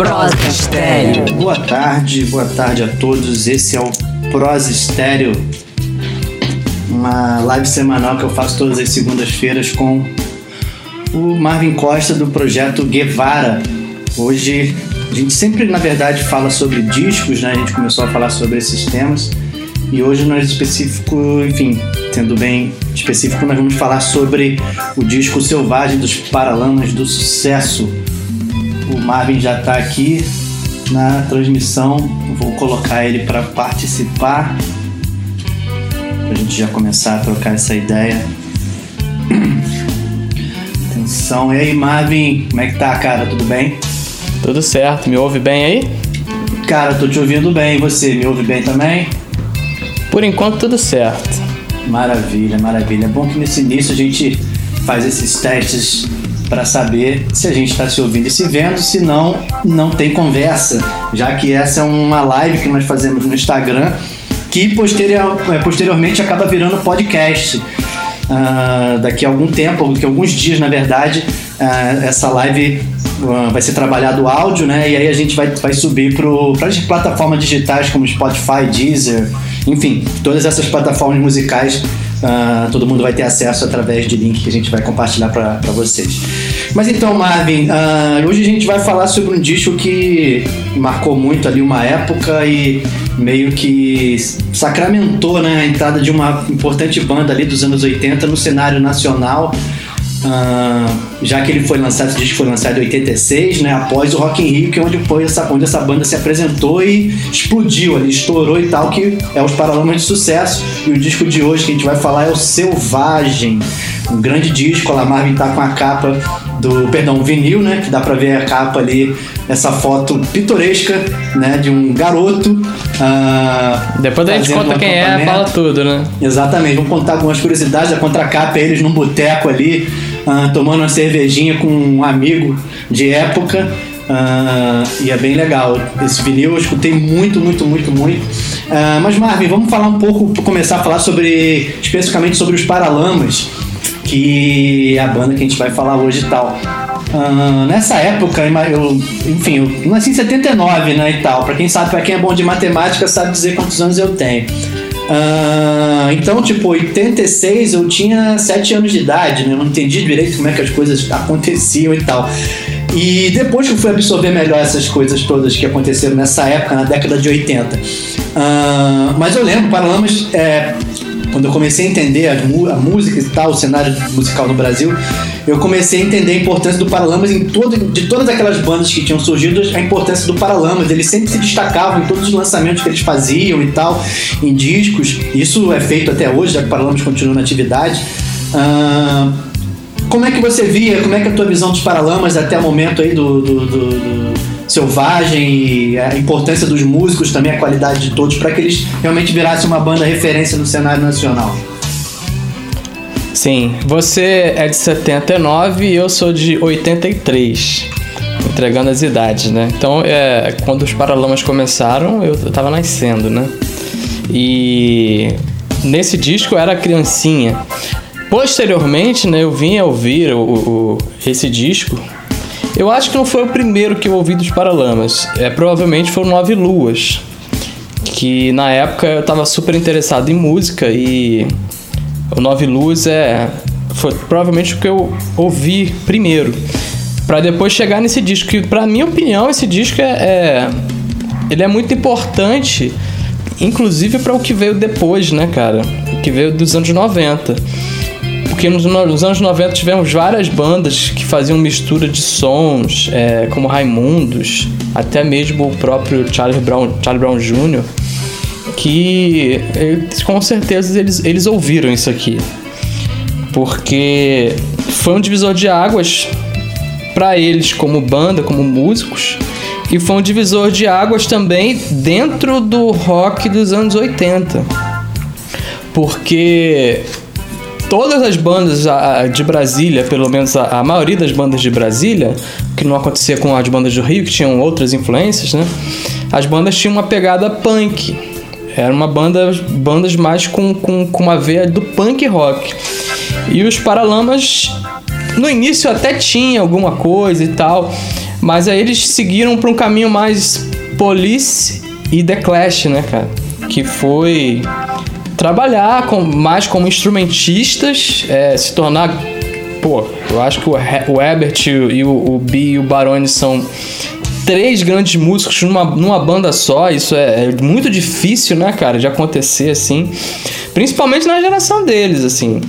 Prosa Estéreo. Boa tarde, boa tarde a todos. Esse é o Prosa Estéreo, uma live semanal que eu faço todas as segundas-feiras com o Marvin Costa do projeto Guevara. Hoje a gente sempre, na verdade, fala sobre discos, né? A gente começou a falar sobre esses temas. E hoje nós específico, enfim, sendo bem específico, nós vamos falar sobre o disco Selvagem dos Paralamas do Sucesso, Marvin já está aqui na transmissão. Vou colocar ele para participar. Para a gente já começar a trocar essa ideia. Atenção. E aí, Marvin? Como é que tá, cara? Tudo bem? Tudo certo. Me ouve bem aí? Cara, tô te ouvindo bem. E você, me ouve bem também? Por enquanto, tudo certo. Maravilha, maravilha. É bom que nesse início a gente faz esses testes para saber se a gente está se ouvindo e se vendo, se não, não tem conversa, já que essa é uma live que nós fazemos no Instagram que posterior, é, posteriormente acaba virando podcast. Uh, daqui a algum tempo, daqui a alguns dias, na verdade, uh, essa live uh, vai ser trabalhado áudio, né? E aí a gente vai, vai subir para as plataformas digitais como Spotify, Deezer, enfim, todas essas plataformas musicais Uh, todo mundo vai ter acesso através de link que a gente vai compartilhar para vocês. Mas então, Marvin, uh, hoje a gente vai falar sobre um disco que marcou muito ali uma época e meio que sacramentou né, a entrada de uma importante banda ali dos anos 80 no cenário nacional. Uh, já que ele foi lançado, esse disco foi lançado em 86, né, após o Rock in Rio, que é onde, foi essa, onde essa banda se apresentou e explodiu ali, estourou e tal, que é os Paralamas de Sucesso. E o disco de hoje que a gente vai falar é o Selvagem, um grande disco, a Marvin tá com a capa do, perdão, vinil, né, que dá pra ver a capa ali, essa foto pitoresca, né, de um garoto. Uh, Depois a gente conta quem é, fala tudo, né? Exatamente, vamos contar algumas curiosidades, a contracapa é eles num boteco ali, uh, tomando uma cervejinha com um amigo de época. Uh, e é bem legal. Esse vinil eu escutei muito, muito, muito, muito. Uh, mas Marvin, vamos falar um pouco, começar a falar sobre especificamente sobre os Paralamas, que é a banda que a gente vai falar hoje e tal. Uh, nessa época, eu, enfim, eu nasci em 79, né, e tal. Para quem sabe, para quem é bom de matemática, sabe dizer quantos anos eu tenho. Uh, então, tipo, 86 eu tinha 7 anos de idade, né? Eu não entendi direito como é que as coisas aconteciam e tal. E depois que eu fui absorver melhor essas coisas todas que aconteceram nessa época, na década de 80. Uh, ah, mas eu lembro, Paralamas, é, quando eu comecei a entender a, a, música e tal, o cenário musical no Brasil, eu comecei a entender a importância do Paralamas em todo, de todas aquelas bandas que tinham surgido, a importância do Paralamas. Eles sempre se destacavam em todos os lançamentos que eles faziam e tal, em discos. Isso é feito até hoje, já que o Paralamas continua na atividade. Como é que você via, como é que é a tua visão dos Paralamas até o momento aí do, do, do, do Selvagem e a importância dos músicos, também a qualidade de todos, para que eles realmente virassem uma banda referência no cenário nacional? Sim, você é de 79 e eu sou de 83. Entregando as idades, né? Então, é, quando os Paralamas começaram, eu tava nascendo, né? E nesse disco era criancinha. Posteriormente, né, eu vim a ouvir o, o, esse disco. Eu acho que não foi o primeiro que eu ouvi dos Paralamas. É, provavelmente foram Nove Luas. Que na época eu estava super interessado em música e o Nove Luas é, foi provavelmente o que eu ouvi primeiro. para depois chegar nesse disco. Que, pra minha opinião, esse disco é, é ele é muito importante, inclusive para o que veio depois, né, cara? O que veio dos anos 90 porque nos, nos, anos 90 tivemos várias bandas que faziam mistura de sons, é, como Raimundos, até mesmo o próprio Charlie Brown, Charlie Brown Jr., que com certeza eles, eles ouviram isso aqui. Porque foi um divisor de águas para eles como banda, como músicos, e foi um divisor de águas também dentro do rock dos anos 80. Porque todas as bandas de Brasília, pelo menos a, maioria das bandas de Brasília, que não acontecia com as bandas do Rio, que tinham outras influências, né? As bandas tinham uma pegada punk. Era uma banda, bandas mais com, com, com uma veia do punk rock. E os Paralamas no início até tinha alguma coisa e tal, mas aí eles seguiram para um caminho mais Police e The Clash, né, cara? Que foi trabalhar com, mais como instrumentistas, é, se tornar. Pô, eu acho que o, o Ebert e o, o e o Baroni são três grandes músicos numa, numa banda só. Isso é, é, muito difícil, né, cara, de acontecer assim. Principalmente na geração deles, assim.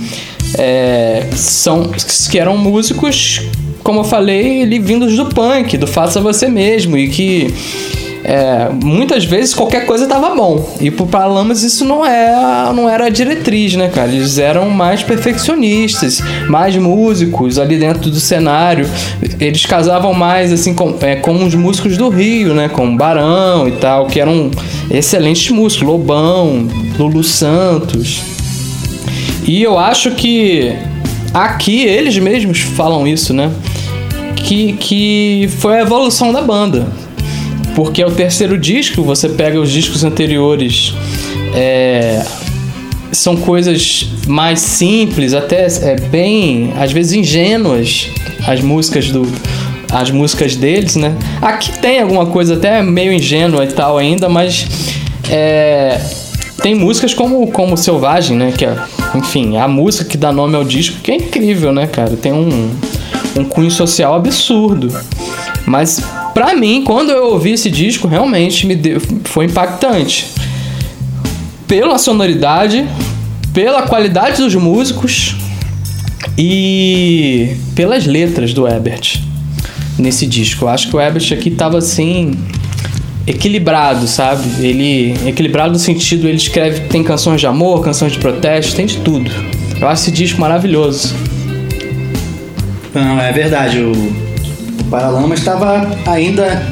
É, são que eram músicos, como eu falei, vindos do punk, do faça você mesmo e que é, muitas vezes qualquer coisa tava bom. E pro Paralamas isso não, é, não era a diretriz, né, cara? Eles eram mais perfeccionistas, mais músicos ali dentro do cenário. Eles casavam mais assim com, é, com os músicos do Rio, né? Com Barão e tal, que eram excelentes músicos. Lobão, Lulu Santos. E eu acho que aqui eles mesmos falam isso, né? Que, que foi a evolução da banda porque é o terceiro disco, você pega os discos anteriores, é, são coisas mais simples, até é, bem, às vezes ingênuas, as músicas do as músicas deles, né? Aqui tem alguma coisa até meio ingênua e tal ainda, mas é, tem músicas como como Selvagem, né? Que é, enfim, a música que dá nome ao disco, que é incrível, né, cara? Tem um, um cunho social absurdo. Mas Pra mim, quando eu ouvi esse disco, realmente me deu, foi impactante. Pela sonoridade, pela qualidade dos músicos e pelas letras do Ebert nesse disco. Eu acho que o Ebert aqui tava assim equilibrado, sabe? Ele equilibrado no sentido ele escreve tem canções de amor, canções de protesto, tem de tudo. Eu acho esse disco maravilhoso. Não, é verdade. O Paralamas estava ainda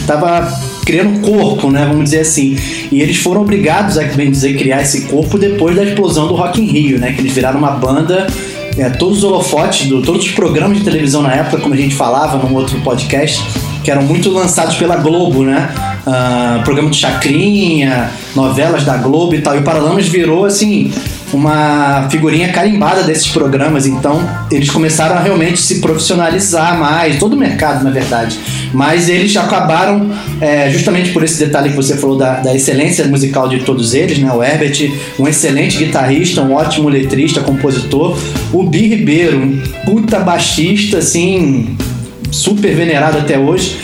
estava né, criando corpo, né, vamos dizer assim. E eles foram obrigados a bem dizer criar esse corpo depois da explosão do Rock in Rio, né, que eles viraram uma banda é, todos os holofotes, do, todos os programas de televisão na época, como a gente falava num outro podcast, que eram muito lançados pela Globo, né? Uh, programa de Chacrinha, novelas da Globo e tal. E o Paralamas virou, assim, uma figurinha carimbada desses programas, então eles começaram a realmente se profissionalizar mais, todo o mercado, na verdade. Mas eles acabaram, é, justamente por esse detalhe que você falou da, da, excelência musical de todos eles, né? O Herbert, um excelente guitarrista, um ótimo letrista, compositor. O Bi Ribeiro, um puta baixista, assim, super venerado até hoje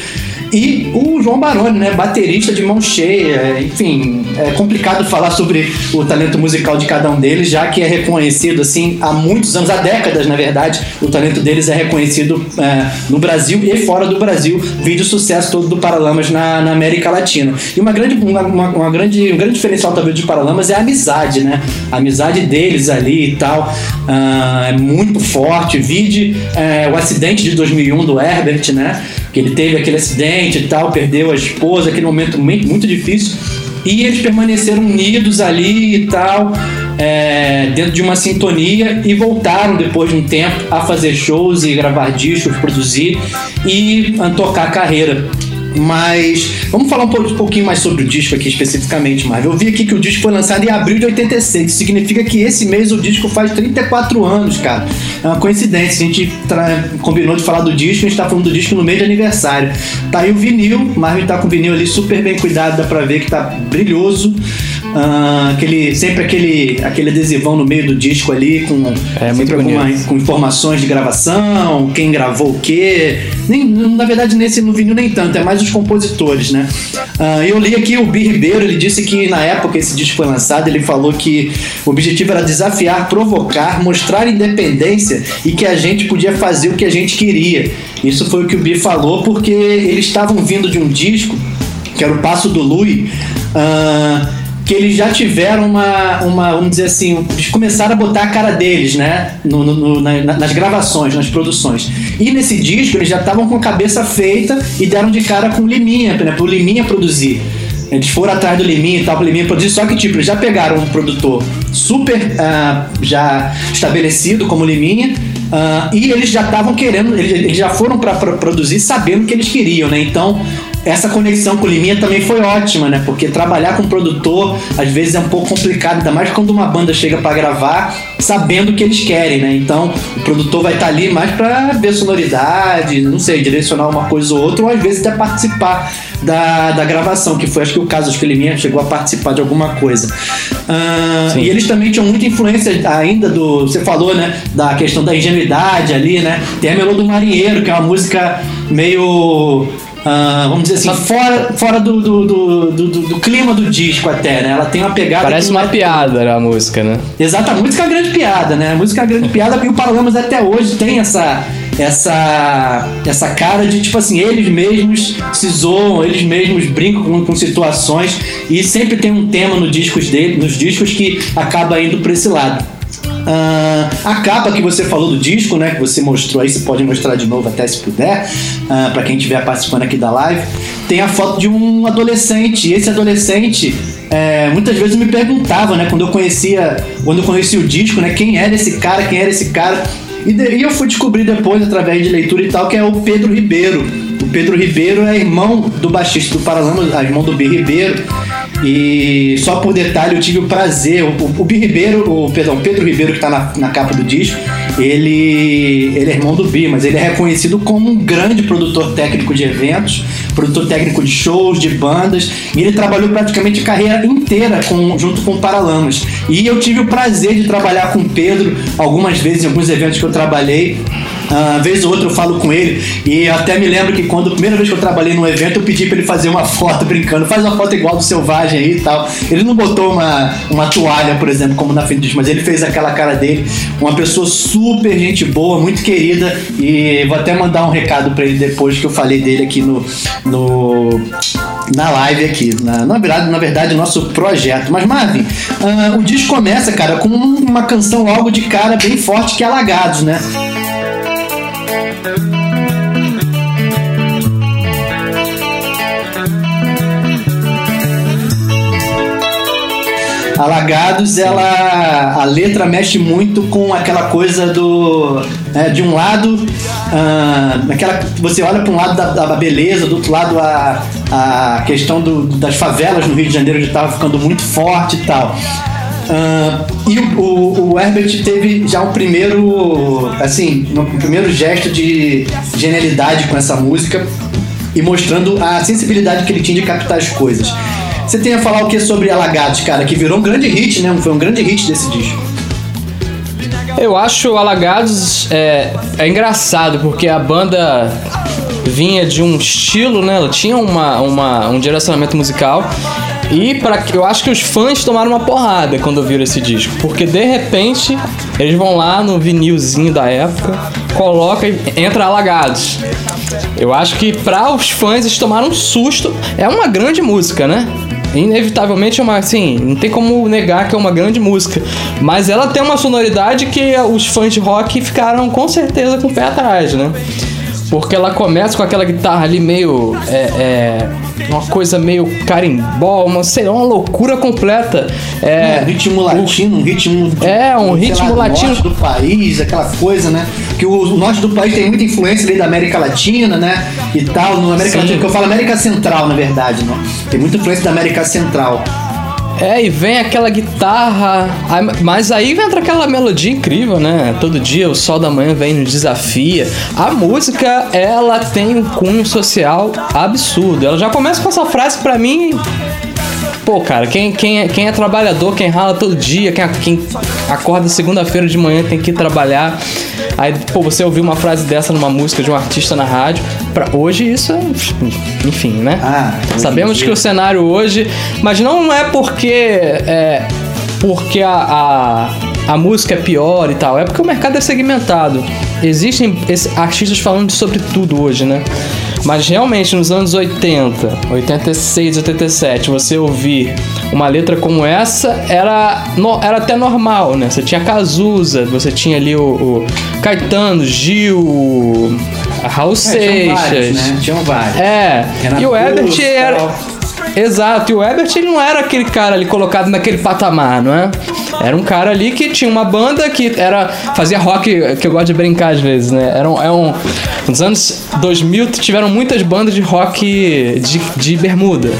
e o João Baroni, né, baterista de mão cheia. Enfim, é complicado falar sobre o talento musical de cada um deles, já que é reconhecido assim há muitos anos, há décadas, na verdade, o talento deles é reconhecido é, no Brasil e fora do Brasil, vídeo sucesso todo do Paralamas na, na América Latina. E uma grande, uma, uma, grande, um grande diferencial talvez do Paralamas é a amizade, né? A amizade deles ali e tal uh, é muito forte. Vide é, o acidente de 2001 do Herbert, né? Que ele teve aquele acidente e tal, perdeu a esposa, aquele momento muito, difícil. E eles permaneceram unidos ali e tal, é, dentro de uma sintonia, e voltaram depois de um tempo a fazer shows e gravar discos, produzir e tocar a carreira. Mas vamos falar um pouquinho mais sobre o disco aqui especificamente, Marvel. Eu vi aqui que o disco foi lançado em abril de 86. Isso significa que esse mês o disco faz 34 anos, cara. É uma coincidência. A gente combinou de falar do disco, a gente tá falando do disco no mês de aniversário. Tá aí o vinil, Marvel tá com o vinil ali super bem cuidado, dá pra ver que tá brilhoso. Uh, aquele, sempre aquele, aquele adesivão no meio do disco ali com, é, alguma, com informações de gravação, quem gravou o quê. Nem, na verdade, nesse no vinil nem tanto, é mais os compositores, né? Uh, eu li aqui o Bi Ribeiro, ele disse que na época esse disco foi lançado, ele falou que o objetivo era desafiar, provocar, mostrar independência e que a gente podia fazer o que a gente queria. Isso foi o que o Bi falou, porque eles estavam vindo de um disco, que era o Passo do Lui. Uh, que eles já tiveram uma, uma vamos dizer assim, eles começaram a botar a cara deles, né? No, no, na, nas gravações, nas produções. E nesse disco eles já estavam com a cabeça feita e deram de cara com o Liminha, né? Pro Liminha produzir. Eles foram atrás do Liminha e tal, pro Liminha produzir, só que tipo, eles já pegaram um produtor super uh, já estabelecido como Liminha, uh, e eles já estavam querendo, eles, eles já foram para produzir sabendo o que eles queriam, né? Então essa conexão com o Liminha também foi ótima, né? Porque trabalhar com produtor às vezes é um pouco complicado, ainda mais quando uma banda chega para gravar sabendo o que eles querem, né? Então o produtor vai estar tá ali mais para ver sonoridade, não sei, direcionar uma coisa ou outra, ou às vezes até participar da, da gravação, que foi acho que o caso, acho que o Liminha chegou a participar de alguma coisa. Uh, e eles também tinham muita influência ainda do. Você falou, né? Da questão da ingenuidade ali, né? Tem a Melô do Marinheiro, que é uma música meio Uh, vamos dizer assim, fora, fora do, do, do, do, do clima do disco até, né? Ela tem uma pegada. Parece uma é... piada a música, né? Exato, a música é uma grande piada, né? A música é uma grande piada e o Paralamas até hoje tem essa, essa, essa cara de tipo assim, eles mesmos se zoam, eles mesmos brincam com, com situações e sempre tem um tema no discos dele, nos discos que acaba indo para esse lado. Uh, a capa que você falou do disco, né? Que você mostrou aí, você pode mostrar de novo até se puder, uh, ah, para quem estiver participando aqui da live. Tem a foto de um adolescente. E esse adolescente, é, muitas vezes eu me perguntava, né? Quando eu conhecia, quando eu conheci o disco, né? Quem era esse cara? Quem era esse cara? E, e eu fui descobrir depois, através de leitura e tal, que é o Pedro Ribeiro. O Pedro Ribeiro é irmão do baixista do Paralamas, irmão do B. Ribeiro. E só por detalhe, eu tive o prazer, o, o, o Ribeiro, o, perdão, Pedro Ribeiro, que está na, na capa do disco, ele, ele é irmão do Bi, mas ele é reconhecido como um grande produtor técnico de eventos, produtor técnico de shows, de bandas, e ele trabalhou praticamente a carreira inteira com, junto com o Paralamas. E eu tive o prazer de trabalhar com o Pedro algumas vezes em alguns eventos que eu trabalhei. Uh, vez ou outra eu falo com ele e até me lembro que quando a primeira vez que eu trabalhei num evento eu pedi para ele fazer uma foto brincando, faz uma foto igual do Selvagem aí e tal. Ele não botou uma, uma toalha, por exemplo, como na frente mas ele fez aquela cara dele. Uma pessoa super gente boa, muito querida e vou até mandar um recado para ele depois que eu falei dele aqui no, no na live aqui, na, na, verdade, na verdade, nosso projeto. Mas, Marvin, uh, o disco começa, cara, com uma canção logo de cara bem forte que é Alagados, né? Alagados, ela a letra mexe muito com aquela coisa do é, de um lado uh, aquela você olha para um lado da, da, beleza, do outro lado a, a questão do, das favelas no Rio de Janeiro que estava ficando muito forte e tal. Uh, e o, o, o, Herbert teve já um primeiro, assim, um primeiro gesto de genialidade com essa música e mostrando a sensibilidade que ele tinha de captar as coisas. Você tem a falar o que sobre Alagados, cara, que virou um grande hit, né? Foi um grande hit desse disco. Eu acho Alagados é, é engraçado porque a banda vinha de um estilo, né? Ela tinha uma, uma, um direcionamento musical e para eu acho que os fãs tomaram uma porrada quando viram esse disco, porque de repente eles vão lá no vinilzinho da época, coloca e entra Alagados. Eu acho que para os fãs eles tomaram um susto. É uma grande música, né? Inevitavelmente é uma assim, não tem como negar que é uma grande música, mas ela tem uma sonoridade que os fãs de rock ficaram com certeza com o pé atrás, né? Porque ela começa com aquela guitarra ali meio. É, é, uma coisa meio carimbó, uma, sei lá, uma loucura completa. É, é ritmo latino, um ritmo. É, um ritmo lá, latino. Norte do país, aquela coisa, né? Que o, o norte do país tem muita influência ali da América Latina, né? E tal. No América Sim. Latina, que eu falo América Central, na verdade, né? Tem muita influência da América Central. É, e vem aquela guitarra. Mas aí entra aquela melodia incrível, né? Todo dia o sol da manhã vem nos desafia. A música, ela tem um cunho social absurdo. Ela já começa com essa frase pra mim. Pô, cara, quem, quem, é, quem é trabalhador, quem rala todo dia, quem, quem acorda segunda-feira de manhã tem que ir trabalhar. Aí, pô, você ouviu uma frase dessa numa música de um artista na rádio. Pra hoje isso é. Enfim, né? Ah, Sabemos que o cenário hoje. Mas não é porque. É, porque a, a, a, música é pior e tal. É porque o mercado é segmentado. Existem artistas falando sobre tudo hoje, né? Mas realmente nos anos 80, 86, 87, você ouvir uma letra como essa era, era até normal, né? Você tinha Cazuza, você tinha ali o, o Caetano, Gil, Raul é, Seixas. Tinham vários, né? Tinham vários. É. e o Ebert era. Exato, e o Ebert ele não era aquele cara ali colocado naquele patamar, não é? Era um cara ali que tinha uma banda que era fazia rock, que eu gosto de brincar às vezes, né? Era um, é um nos anos 2000 tiveram muitas bandas de rock de, de bermuda.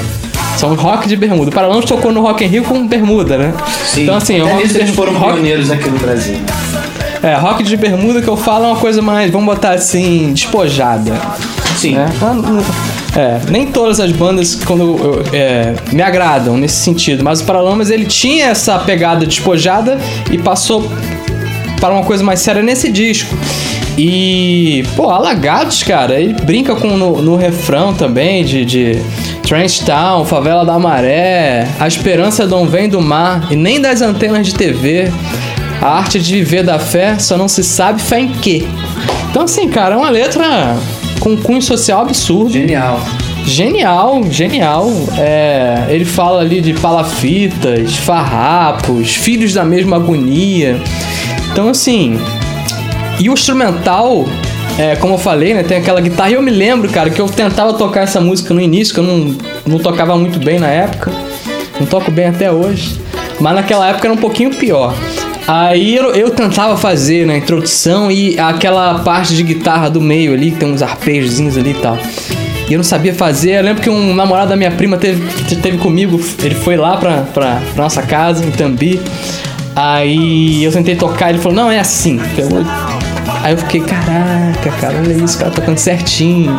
São rock de bermuda. O Paralamas tocou no Rock in Rio com bermuda, né? Sim. Então assim, Até rock eles foram rock... pioneiros aqui no Brasil. É, rock de bermuda que eu falo é uma coisa mais, vamos botar assim, despojada. Sim. Né? É, nem todas as bandas quando é, me agradam nesse sentido, mas o Paralamas ele tinha essa pegada despojada e passou para uma coisa mais séria nesse disco. E, pô, Alagados, cara, ele brinca com no, no refrão também de, de Trench Town, Favela da Maré, A Esperança não vem do mar e nem das antenas de TV. A arte de viver da fé só não se sabe fé em quê. Então, assim, cara, é uma letra com cunho social absurdo. Genial. Genial, genial. É, ele fala ali de palafitas, farrapos, filhos da mesma agonia. Então, assim. E o instrumental, é, como eu falei, né? Tem aquela guitarra. E eu me lembro, cara, que eu tentava tocar essa música no início, que eu não, não tocava muito bem na época. Não toco bem até hoje. Mas naquela época era um pouquinho pior. Aí eu, eu, tentava fazer na introdução e aquela parte de guitarra do meio ali, que tem uns arpejozinhos ali e tal. E eu não sabia fazer. Eu lembro que um namorado da minha prima teve, teve comigo, ele foi lá pra, pra, pra nossa casa, em Tambi. Aí eu tentei tocar, ele falou, não, é assim. Aí eu fiquei, caraca, cara, olha isso, o cara tocando certinho.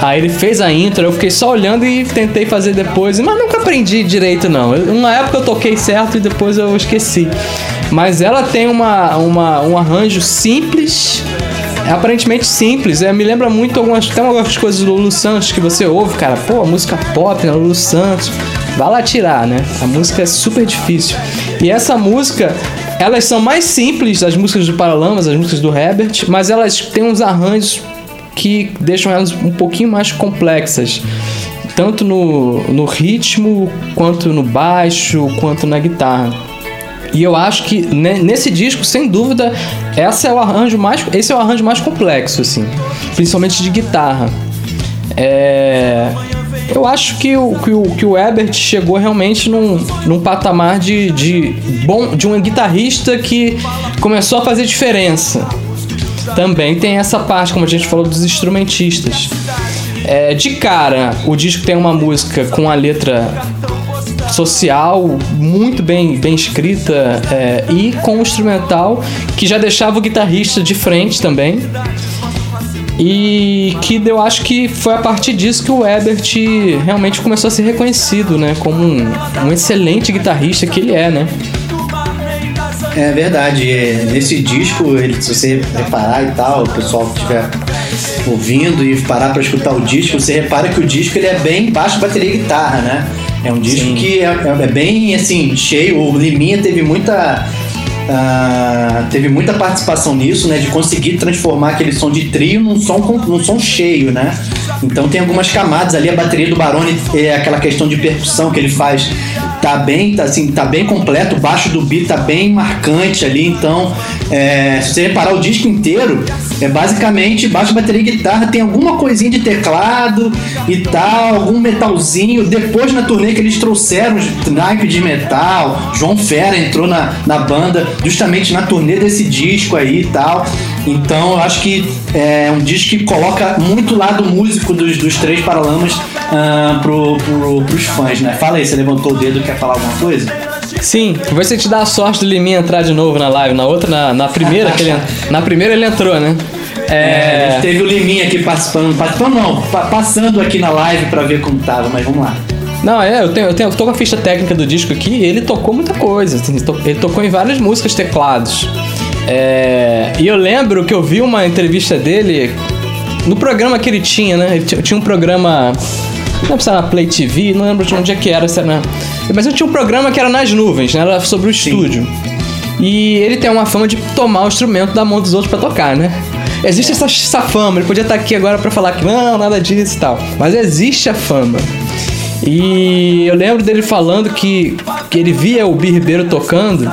Aí ele fez a intro, eu fiquei só olhando e tentei fazer depois, mas nunca aprendi direito não. Uma época eu toquei certo e depois eu esqueci. Mas ela tem uma, uma, um arranjo simples, aparentemente simples. É, me lembra muito algumas, tem algumas coisas do Lulu Santos que você ouve, cara. Pô, música pop, né? Lulu Santos. Vai lá tirar, né? A música é super difícil. E essa música, elas são mais simples, as músicas do Paralamas, as músicas do Herbert, mas elas têm uns arranjos que deixam elas um pouquinho mais complexas. Tanto no, no ritmo, quanto no baixo, quanto na guitarra. E eu acho que nesse disco, sem dúvida, esse é o arranjo mais, esse é o arranjo mais complexo, assim, principalmente de guitarra. É, eu acho que o, que o, que o Ebert chegou realmente num, num patamar de, de, bom, de um guitarrista que começou a fazer diferença. Também tem essa parte, como a gente falou, dos instrumentistas. É, de cara, o disco tem uma música com a letra social, muito bem, bem escrita é, e com um instrumental que já deixava o guitarrista de frente também. E que eu acho que foi a partir disso que o Ebert realmente começou a ser reconhecido, né? Como um, um excelente guitarrista que ele é, né? É verdade. É, nesse disco, ele, se você reparar e tal, o pessoal que estiver ouvindo e parar para escutar o disco, você repara que o disco ele é bem baixo bateria e guitarra, né? É um disco Sim. que é, é, bem assim, cheio. O Liminha teve muita. Uh, teve muita participação nisso, né? De conseguir transformar aquele som de trio num som, num som cheio, né? Então tem algumas camadas ali, a bateria do Barone é aquela questão de percussão que ele faz tá bem, tá, assim, tá bem completo, o baixo do beat tá bem marcante ali, então é, se você reparar o disco inteiro, é basicamente baixo, bateria e guitarra, tem alguma coisinha de teclado e tal, algum metalzinho. Depois na turnê que eles trouxeram naipe de metal, João Fera entrou na, na banda justamente na turnê desse disco aí e tal. Então eu acho que é um disco que coloca muito lado músico dos, dos três Paralamas uh, pro, pro, pros fãs, né? Fala aí, você levantou o dedo, quer falar alguma coisa? Sim, se te dá a sorte do Liminha entrar de novo na live. Na outra, na, na primeira, que ele, na primeira ele entrou, né? É... é... a gente teve o Liminha aqui participando, participando não, passando aqui na live para ver como tava, mas vamos lá. Não, é, eu tenho, eu tenho, eu tô com a ficha técnica do disco aqui e ele tocou muita coisa. Assim, ele tocou em várias músicas teclados. É, e eu lembro que eu vi uma entrevista dele no programa que ele tinha, né? Ele tinha um programa. Não lembro se era na Play TV, não lembro de onde é que era, se era na... Mas eu tinha um programa que era nas nuvens, né? Era sobre o Sim. estúdio. E ele tem uma fama de tomar o instrumento da mão dos outros para tocar, né? Existe essa, essa, fama, ele podia estar aqui agora para falar que não, nada disso e tal. Mas existe a fama. E eu lembro dele falando que, que ele via o Bi Ribeiro tocando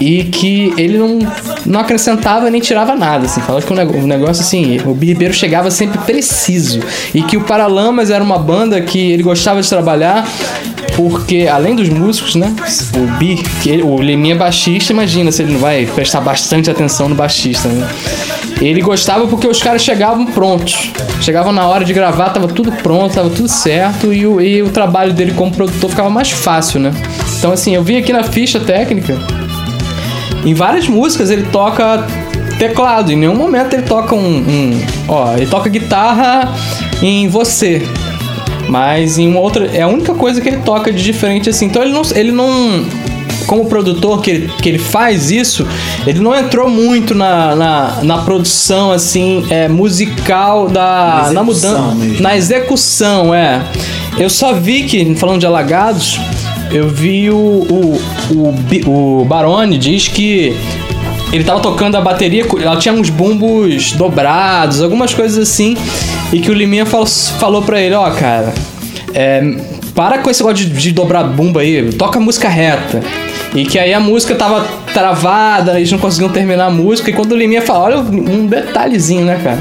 e que ele não, não acrescentava nem tirava nada, assim, falava que o negócio assim, o Ribeiro chegava sempre preciso e que o Paralamas era uma banda que ele gostava de trabalhar porque além dos músicos, né? O Bi, o Liminha é baixista, imagina se ele não vai prestar bastante atenção no baixista, né? Ele gostava porque os caras chegavam prontos. Chegavam na hora de gravar, tava tudo pronto, tava tudo certo e o, e o trabalho dele como produtor ficava mais fácil, né? Então, assim, eu vi aqui na ficha técnica, em várias músicas ele toca teclado, em nenhum momento ele toca um. um ó, ele toca guitarra em você. Mas em uma outra. É a única coisa que ele toca de diferente assim. Então ele não. Ele não como produtor que ele, que ele faz isso, ele não entrou muito na, na, na produção assim é, musical da na, na mudança, mesmo. na execução, é. Eu só vi que falando de Alagados, eu vi o o, o, o Barone diz que ele tava tocando a bateria, ela tinha uns bumbos dobrados, algumas coisas assim, e que o Liminha falou, falou pra ele, ó, oh, cara, é, para com esse negócio de, de dobrar bumbo aí, toca música reta. E que aí a música tava travada, eles não conseguiam terminar a música. E quando o Liminha fala, olha um detalhezinho, né, cara?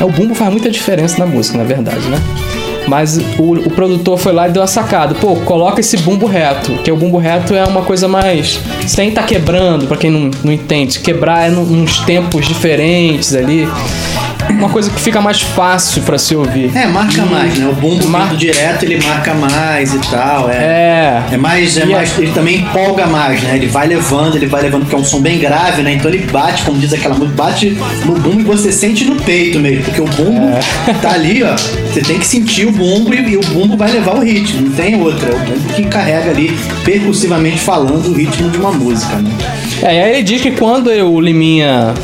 É, o bumbo faz muita diferença na música, na verdade, né? Mas o, o, produtor foi lá e deu a sacada. Pô, coloca esse bumbo reto. Que o bumbo reto é uma coisa mais. Sem tá quebrando, para quem não, não entende. Quebrar é num, nos tempos diferentes ali uma coisa que fica mais fácil para se ouvir. É, marca e... mais, né? O bumbo Mar... direto, ele marca mais e tal. É, é. é mais, é mais ele também empolga mais, né? Ele vai levando, ele vai levando, porque é um som bem grave, né? Então ele bate, como diz aquela música, bate no bumbo e você sente no peito mesmo, porque o bumbo é. tá ali, ó. Você tem que sentir o bumbo e, e, o bumbo vai levar o ritmo, não tem outra. É o bumbo que carrega ali, percussivamente falando, o ritmo de uma música, né? É, e aí ele diz que quando o Liminha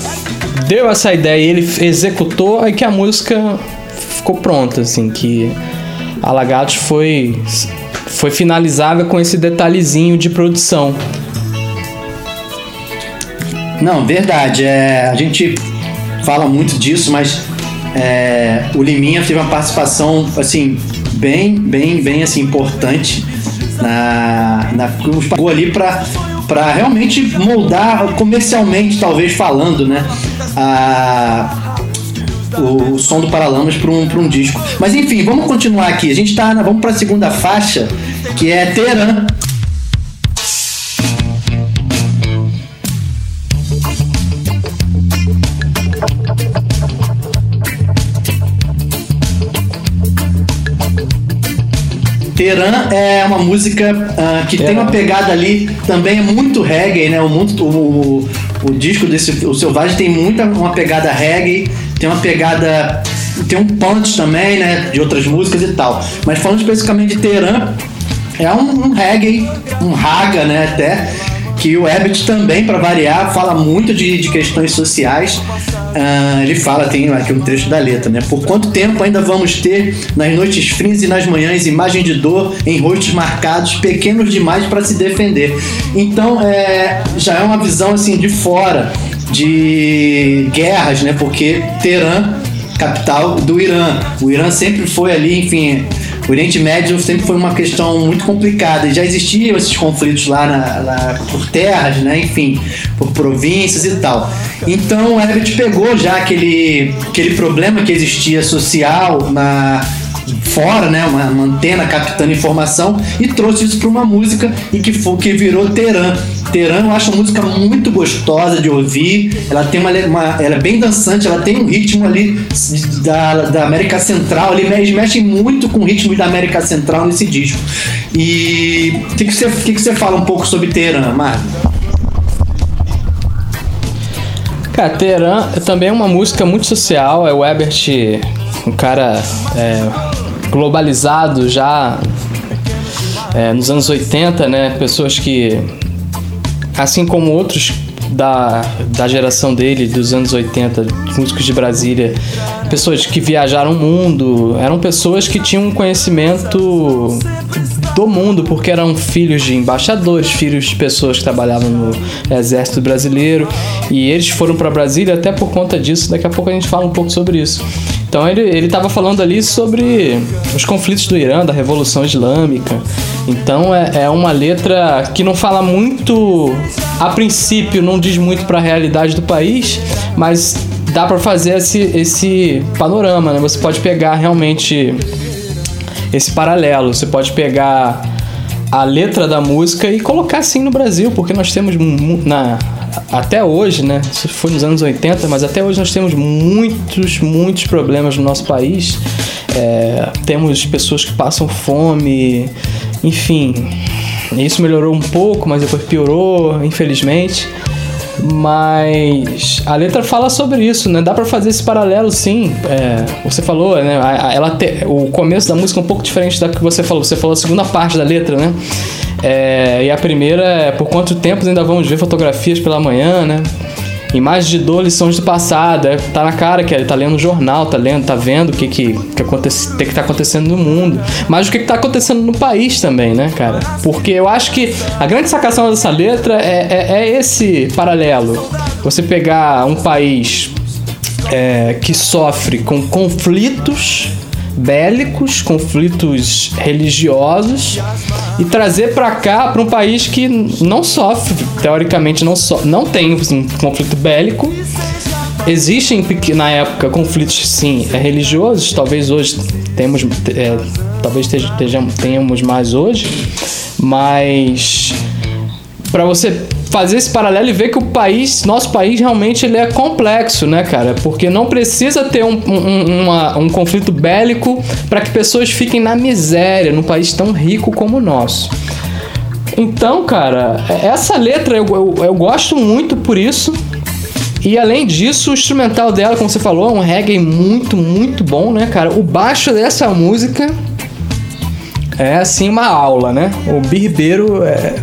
deu essa ideia e ele executou, aí que a música ficou pronta, assim, que Alagados foi foi finalizada com esse detalhezinho de produção. Não, verdade. É, a gente fala muito disso, mas é, o Liminha teve uma participação assim bem, bem, bem assim importante na, na pagou ali para para realmente moldar comercialmente, talvez falando, né? A, o, o som do Paralamas para um, um disco. Mas enfim, vamos continuar aqui. A gente tá. Vamos para a segunda faixa, que é Teran. Teran é uma música uh, que tem uma pegada ali, também é muito reggae, né? O, muito, o, o, o disco desse, o Selvagem tem muita uma pegada reggae, tem uma pegada. Tem um punch também, né? De outras músicas e tal. Mas falando especificamente de Teran, é um, um reggae, um raga, né? Até que o Herbert também, para variar, fala muito de, de questões sociais. Uh, ele fala, tem aqui um trecho da letra, né? Por quanto tempo ainda vamos ter nas noites frias e nas manhãs imagem de dor em rostos marcados, pequenos demais para se defender? Então, é, já é uma visão assim de fora de guerras, né? Porque Teherã, capital do Irã, o Irã sempre foi ali, enfim, o Oriente Médio sempre foi uma questão muito complicada e já existiam esses conflitos lá, na, lá por terras, né? enfim, por províncias e tal. Então o Herbert pegou já aquele, aquele problema que existia social na fora, né, uma, uma antena captando informação e trouxe isso para uma música e que foi que virou Teran. Teran eu acho uma música muito gostosa de ouvir. Ela tem uma, uma ela é bem dançante, ela tem um ritmo ali da, da América Central, ali eles mexem muito com o ritmo da América Central nesse disco. E o que, que, você, que, que você fala um pouco sobre Teran, Marco? Cara, Teran também é uma música muito social, é o Ebert, um cara é, globalizado já é, nos anos 80, né? Pessoas que, assim como outros da, da geração dele, dos anos 80, músicos de Brasília, pessoas que viajaram o mundo, eram pessoas que tinham um conhecimento do mundo, porque eram filhos de embaixadores, filhos de pessoas que trabalhavam no exército brasileiro, e eles foram para Brasília até por conta disso. Daqui a pouco a gente fala um pouco sobre isso. Então ele, ele tava falando ali sobre os conflitos do Irã, da Revolução Islâmica. Então é, é uma letra que não fala muito, a princípio, não diz muito para a realidade do país, mas dá para fazer esse, esse panorama, né? Você pode pegar realmente esse paralelo, você pode pegar a letra da música e colocar assim no Brasil, porque nós temos na até hoje, né? Isso foi nos anos 80, mas até hoje nós temos muitos, muitos problemas no nosso país. É, temos pessoas que passam fome, enfim. Isso melhorou um pouco, mas depois piorou, infelizmente. Mas a letra fala sobre isso, né? Dá para fazer esse paralelo, sim. É, você falou, né? Ela te, o começo da música é um pouco diferente da que você falou. Você falou a segunda parte da letra, né? É, e a primeira é por quanto tempo ainda vamos ver fotografias pela manhã, né? Imagens de dor, lições do passado. É, tá na cara que ele tá lendo jornal, tá lendo, tá vendo o que que, que, acontece, que tá acontecendo no mundo. Mas o que, que tá acontecendo no país também, né, cara? Porque eu acho que a grande sacação dessa letra é, é, é esse paralelo. Você pegar um país é, que sofre com conflitos bélicos, conflitos religiosos e trazer para cá, para um país que não sofre, teoricamente não, so, não tem um conflito bélico. Existem na época conflitos sim religiosos, talvez hoje temos, é, talvez tenhamos mais hoje, mas para você fazer esse paralelo e ver que o país, nosso país realmente ele é complexo, né, cara? Porque não precisa ter um, um, uma, um conflito bélico para que pessoas fiquem na miséria num país tão rico como o nosso. Então, cara, essa letra eu, eu, eu gosto muito por isso. E além disso, o instrumental dela, como você falou, é um reggae muito, muito bom, né, cara? O baixo dessa música é assim uma aula, né? O birbeiro é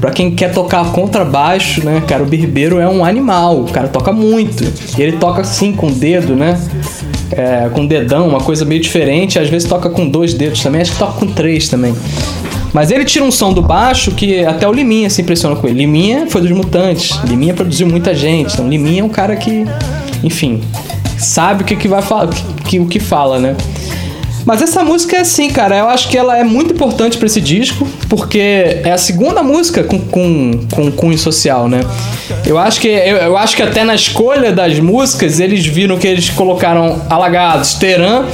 Pra quem quer tocar contrabaixo, né, cara, o birbeiro é um animal, o cara toca muito. E ele toca assim com o dedo, né? É, com o dedão, uma coisa meio diferente. Às vezes toca com dois dedos também, acho que toca com três também. Mas ele tira um som do baixo que até o Liminha se impressiona com ele. Liminha foi dos Mutantes. Liminha produziu muita gente. Então Liminha é um cara que, enfim, sabe o que, que vai falar, que, que, o que fala, né? Mas essa música é assim, cara. Eu acho que ela é muito importante para esse disco, porque é a segunda música com, com, com cunho social, né? Eu acho que eu, eu, acho que até na escolha das músicas eles viram que eles colocaram Alagados, Teran,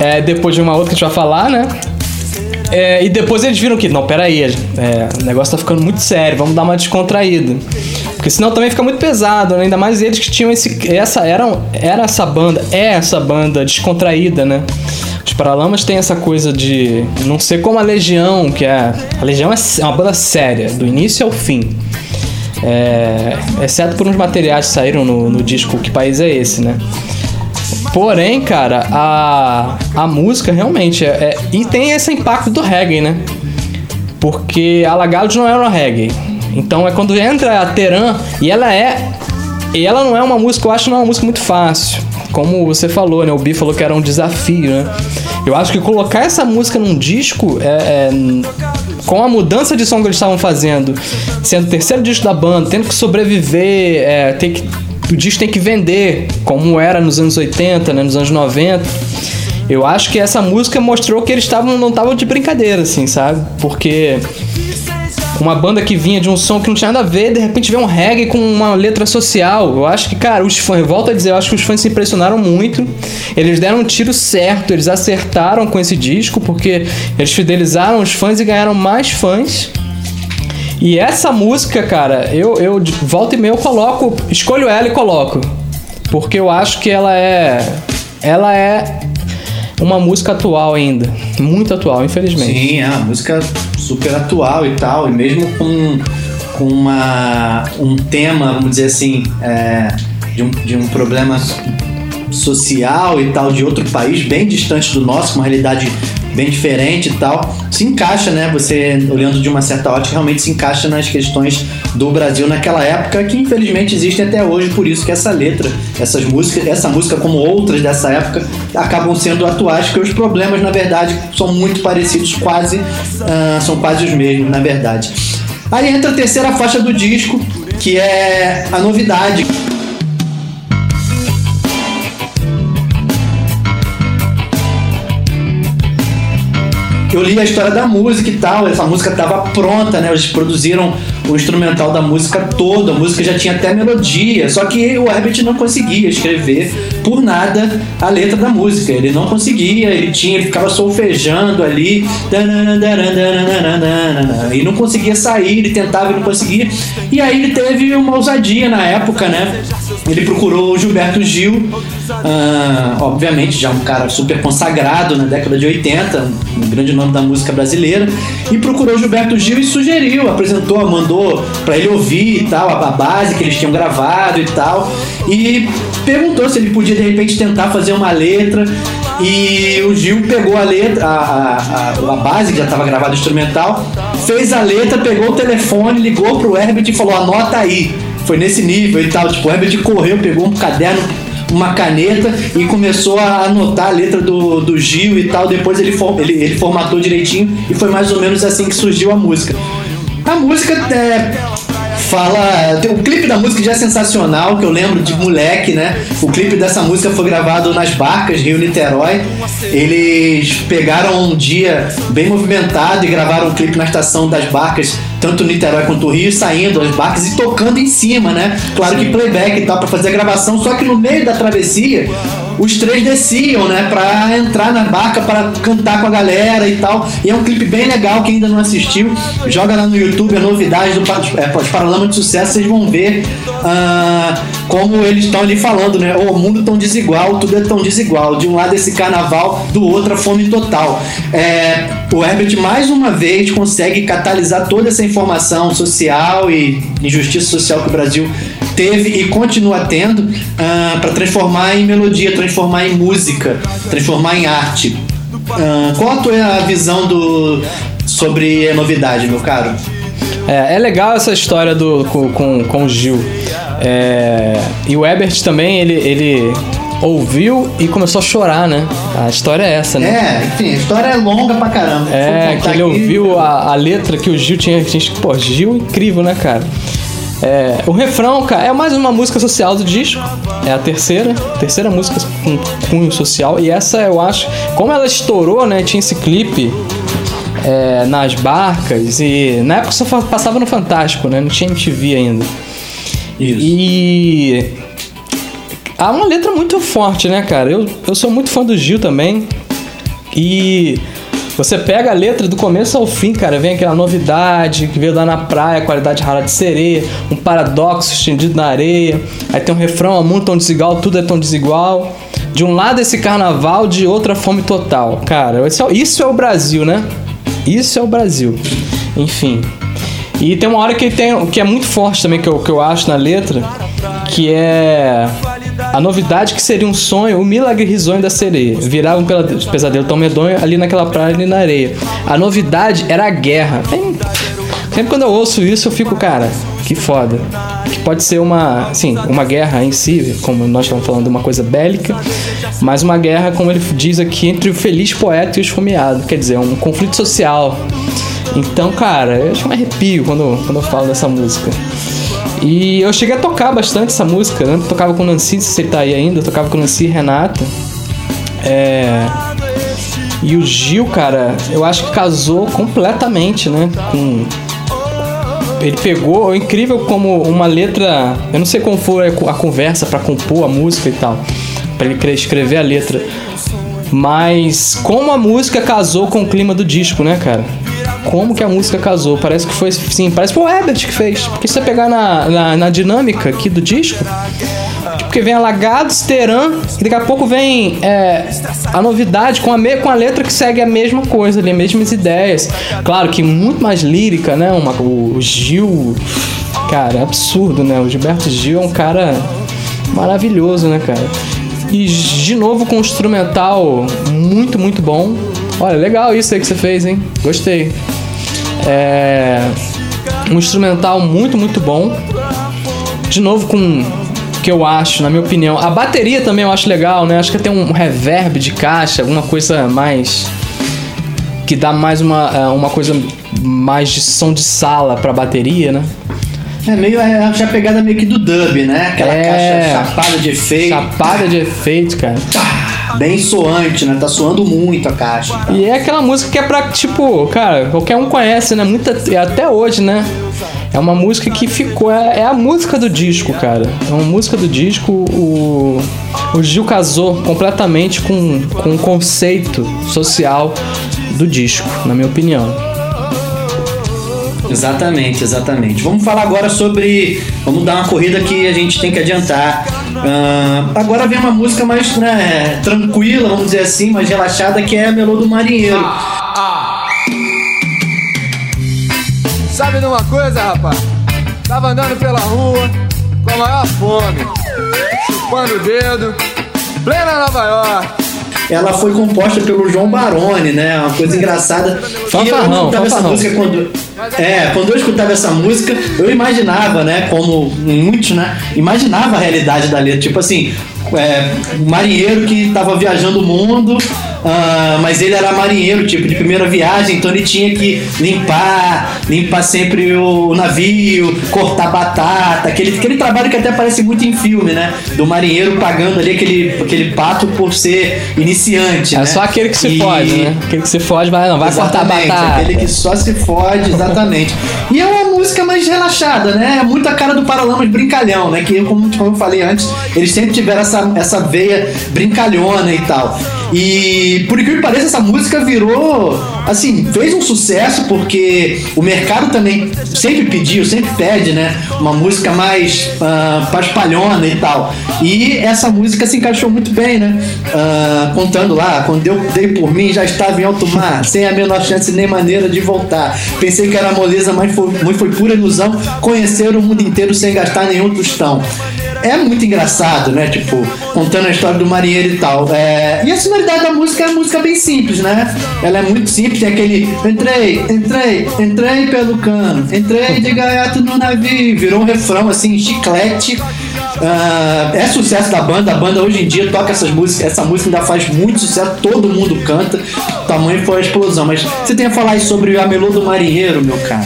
é, depois de uma outra que a gente vai falar, né? É, e depois eles viram que, não, peraí, é, o negócio tá ficando muito sério, vamos dar uma descontraída. Porque senão também fica muito pesado, né? ainda mais eles que tinham esse. Essa, era, era essa banda, é essa banda descontraída, né? Os Paralamas tem essa coisa de não ser como a Legião, que é. A Legião é uma banda séria, do início ao fim. É, exceto por uns materiais que saíram no, no disco Que País é Esse, né? Porém, cara, a, a música realmente é, é, E tem esse impacto do reggae, né? Porque Alagados não era reggae. Então é quando entra a Teran e ela é. E ela não é uma música, eu acho não é uma música muito fácil. Como você falou, né? O Bi falou que era um desafio, né? Eu acho que colocar essa música num disco é, é com a mudança de som que eles estavam fazendo, sendo o terceiro disco da banda, tendo que sobreviver, é, ter que o disco tem que vender, como era nos anos 80, né, nos anos 90. Eu acho que essa música mostrou que eles estavam não estavam de brincadeira, assim, sabe? Porque uma banda que vinha de um som que não tinha nada a ver, de repente vê um reggae com uma letra social. Eu acho que, cara, os fãs, volto a dizer, eu acho que os fãs se impressionaram muito. Eles deram um tiro certo, eles acertaram com esse disco, porque eles fidelizaram os fãs e ganharam mais fãs. E essa música, cara, eu, eu volta e meia eu coloco, escolho ela e coloco. Porque eu acho que ela é. Ela é uma música atual ainda. Muito atual, infelizmente. Sim, é uma música super atual e tal. E mesmo com, com uma, um tema, vamos dizer assim, é, de, um, de um problema social e tal de outro país bem distante do nosso, uma realidade bem diferente e tal, se encaixa, né? Você olhando de uma certa ótica, realmente se encaixa nas questões do Brasil naquela época que infelizmente existem até hoje, por isso que essa letra, essas músicas, essa música como outras dessa época acabam sendo atuais, porque os problemas na verdade são muito parecidos, quase uh, são quase os mesmos, na verdade. Aí entra a terceira faixa do disco, que é a novidade. Eu li a história da música e tal, essa música estava pronta, né? Eles produziram o instrumental da música toda, a música já tinha até melodia, só que o Herbert não conseguia escrever por nada a letra da música, ele não conseguia, ele tinha, ele ficava solfejando ali, e não conseguia sair, ele tentava e não conseguia, e aí ele teve uma ousadia na época, né? Ele procurou o Gilberto Gil, uh, obviamente já um cara super consagrado na década de 80, um grande nome da música brasileira, e procurou Gilberto Gil e sugeriu, apresentou, mandou para ele ouvir e tal, a base que eles tinham gravado e tal, e perguntou se ele podia de repente tentar fazer uma letra. E o Gil pegou a letra, a, a, a, a base que já estava gravada instrumental, fez a letra, pegou o telefone, ligou pro Herbert e falou: anota aí. Foi nesse nível e tal. Tipo, o Herbert correu, pegou um caderno, uma caneta e começou a anotar a letra do, do Gil e tal. Depois ele, for, ele, ele formatou direitinho e foi mais ou menos assim que surgiu a música. A música é, fala. O clipe da música já é sensacional, que eu lembro de moleque, né? O clipe dessa música foi gravado nas barcas, Rio Niterói. Eles pegaram um dia bem movimentado e gravaram um clipe na estação das barcas, tanto Niterói quanto o Rio, saindo as barcas e tocando em cima, né? Claro que playback e tal, pra fazer a gravação, só que no meio da travessia os três desciam, né, pra entrar na barca para cantar com a galera e tal. E é um clipe bem legal, quem ainda não assistiu, joga lá no YouTube a novidade do é, Paralama de Sucesso, vocês vão ver uh, como eles estão ali falando, né? O mundo tão desigual, tudo é tão desigual. De um lado esse carnaval, do outro a fome total. É, o Herbert mais uma vez consegue catalisar toda essa informação social e injustiça social que o Brasil teve e continua tendo uh, ah, para transformar em melodia, transformar em música, transformar em arte. Uh, qual a tua visão do, sobre a novidade, meu caro? É, é legal essa história do, com, com, com o Gil. É, e o Ebert também, ele, ele ouviu e começou a chorar, né? A história é essa, né? É, enfim, a história é longa pra caramba. É, que ele aqui... ouviu a, a letra que o Gil tinha. pô, Gil incrível, né, cara? É, o refrão, cara, é mais uma música social do disco. É a terceira, terceira música com cunho social. E essa eu acho, como ela estourou, né? Tinha esse clipe é, nas barcas e na época só passava no Fantástico, né? Não tinha MTV ainda. Isso. E há uma letra muito forte, né, cara? Eu, eu sou muito fã do Gil também. E você pega a letra do começo ao fim, cara, vem aquela novidade que veio lá na praia, qualidade rara de sereia, um paradoxo estendido na areia, aí tem um refrão, mundo tão desigual, tudo é tão desigual. De um lado esse carnaval, de outra fome total. Cara, é, isso é o Brasil, né? Isso é o Brasil. Enfim. E tem uma hora que tem que é muito forte também, que eu, que eu acho na letra, que é a novidade que seria um sonho, o milagre risonho da sereia. Viravam pelo pesadelo tão medonho ali naquela praia ali na areia. A novidade era a guerra. Sempre quando eu ouço isso, eu fico, cara, que foda. Que pode ser uma, assim, uma guerra em si, como nós estamos falando, uma coisa bélica, mas uma guerra, como ele diz aqui, entre o feliz poeta e o esfomeado. Quer dizer, um conflito social. Então, cara, eu acho um arrepio quando, quando eu falo dessa música. E eu cheguei a tocar bastante essa música. Né? Tocava com Nancy, se você tá aí ainda, eu tocava com Nancy e Renata. É... E o Gil, cara, eu acho que casou completamente, né? Com. Ele pegou, é incrível como uma letra. Eu não sei como foi a conversa para compor a música e tal, para ele querer escrever a letra. Mas como a música casou com o clima do disco, né, cara? Como que a música casou. Parece que foi, sim, parece que foi o Herbert que fez. Porque se você pegar na, na, na dinâmica aqui do disco, porque vem Alagados, Teran, e daqui a pouco vem é, a novidade com a, me, com a letra que segue a mesma coisa ali, as mesmas ideias. Claro que muito mais lírica, né? Uma, o Gil, cara, é absurdo, né? O Gilberto Gil é um cara maravilhoso, né, cara? E de novo com um instrumental muito, muito bom. Olha, legal isso aí que você fez, hein? Gostei. É um instrumental muito, muito bom. De novo com que eu acho, na minha opinião. A bateria também eu acho legal, né? Acho que tem um reverb de caixa, alguma coisa mais que dá mais uma, é, uma coisa mais de som de sala pra bateria, né? É meio é, já pegada meio que do dub, né? Aquela é, caixa chapada de efeito. Chapada de efeito, cara. Bem soante, né? Tá soando muito a caixa. E é aquela música que é pra, tipo, cara, qualquer um conhece, né? Muita, até hoje, né? É uma música que ficou. É, é, a música do disco, cara. É uma música do disco. O, o Gil casou completamente com, com o conceito social do disco, na minha opinião. Exatamente, exatamente. Vamos falar agora sobre. Vamos dar uma corrida que a gente tem que adiantar. Uh, agora vem uma música mais né, tranquila, vamos dizer assim, mais relaxada, que é a Melô do Marinheiro. Ah, ah. Sabe de uma coisa, rapaz? Tava andando pela rua com a maior fome, chupando o dedo, plena Nova York ela foi composta pelo João Baroni, né? Uma coisa engraçada. Fanfarrão, eu escutava essa música quando. É, quando eu escutava essa música, eu imaginava, né? Como muitos, né? Imaginava a realidade da letra. Tipo assim, é, um marinheiro que estava viajando o mundo Uh, mas ele era marinheiro, tipo, de primeira viagem, então ele tinha que limpar, limpar sempre o navio, cortar batata, aquele, aquele trabalho que até parece muito em filme, né? Do marinheiro pagando ali aquele, aquele pato por ser iniciante. É né? só aquele que se e... fode, né? Aquele que se fode, vai, não, vai exatamente, cortar batata. Aquele que só se fode, exatamente. e é uma música mais relaxada, né? É muito a cara do Paralamas brincalhão, né? Que, como, como eu falei antes, eles sempre tiveram essa, essa veia brincalhona e tal. E por incrível que pareça, essa música virou, assim, fez um sucesso porque o mercado também sempre pediu, sempre pede, né? Uma música mais uh, paspalhona e tal. E essa música se encaixou muito bem, né? Uh, contando lá, quando eu dei por mim, já estava em alto mar, sem a menor chance nem maneira de voltar. Pensei que era moleza, mas foi, foi pura ilusão. Conhecer o mundo inteiro sem gastar nenhum tostão é muito engraçado, né? Tipo, contando a história do marinheiro e tal. É... E a sonoridade da música é uma música bem simples, né? Ela é muito simples, tem aquele entrei, entrei, entrei pelo cano, entrei de gaiato no navio, virou um refrão assim, chiclete. Uh, é sucesso da banda, a banda hoje em dia toca essas músicas, essa música ainda faz muito sucesso, todo mundo canta, o tamanho foi a explosão. Mas você tem a falar aí sobre a Melô do Marinheiro, meu cara?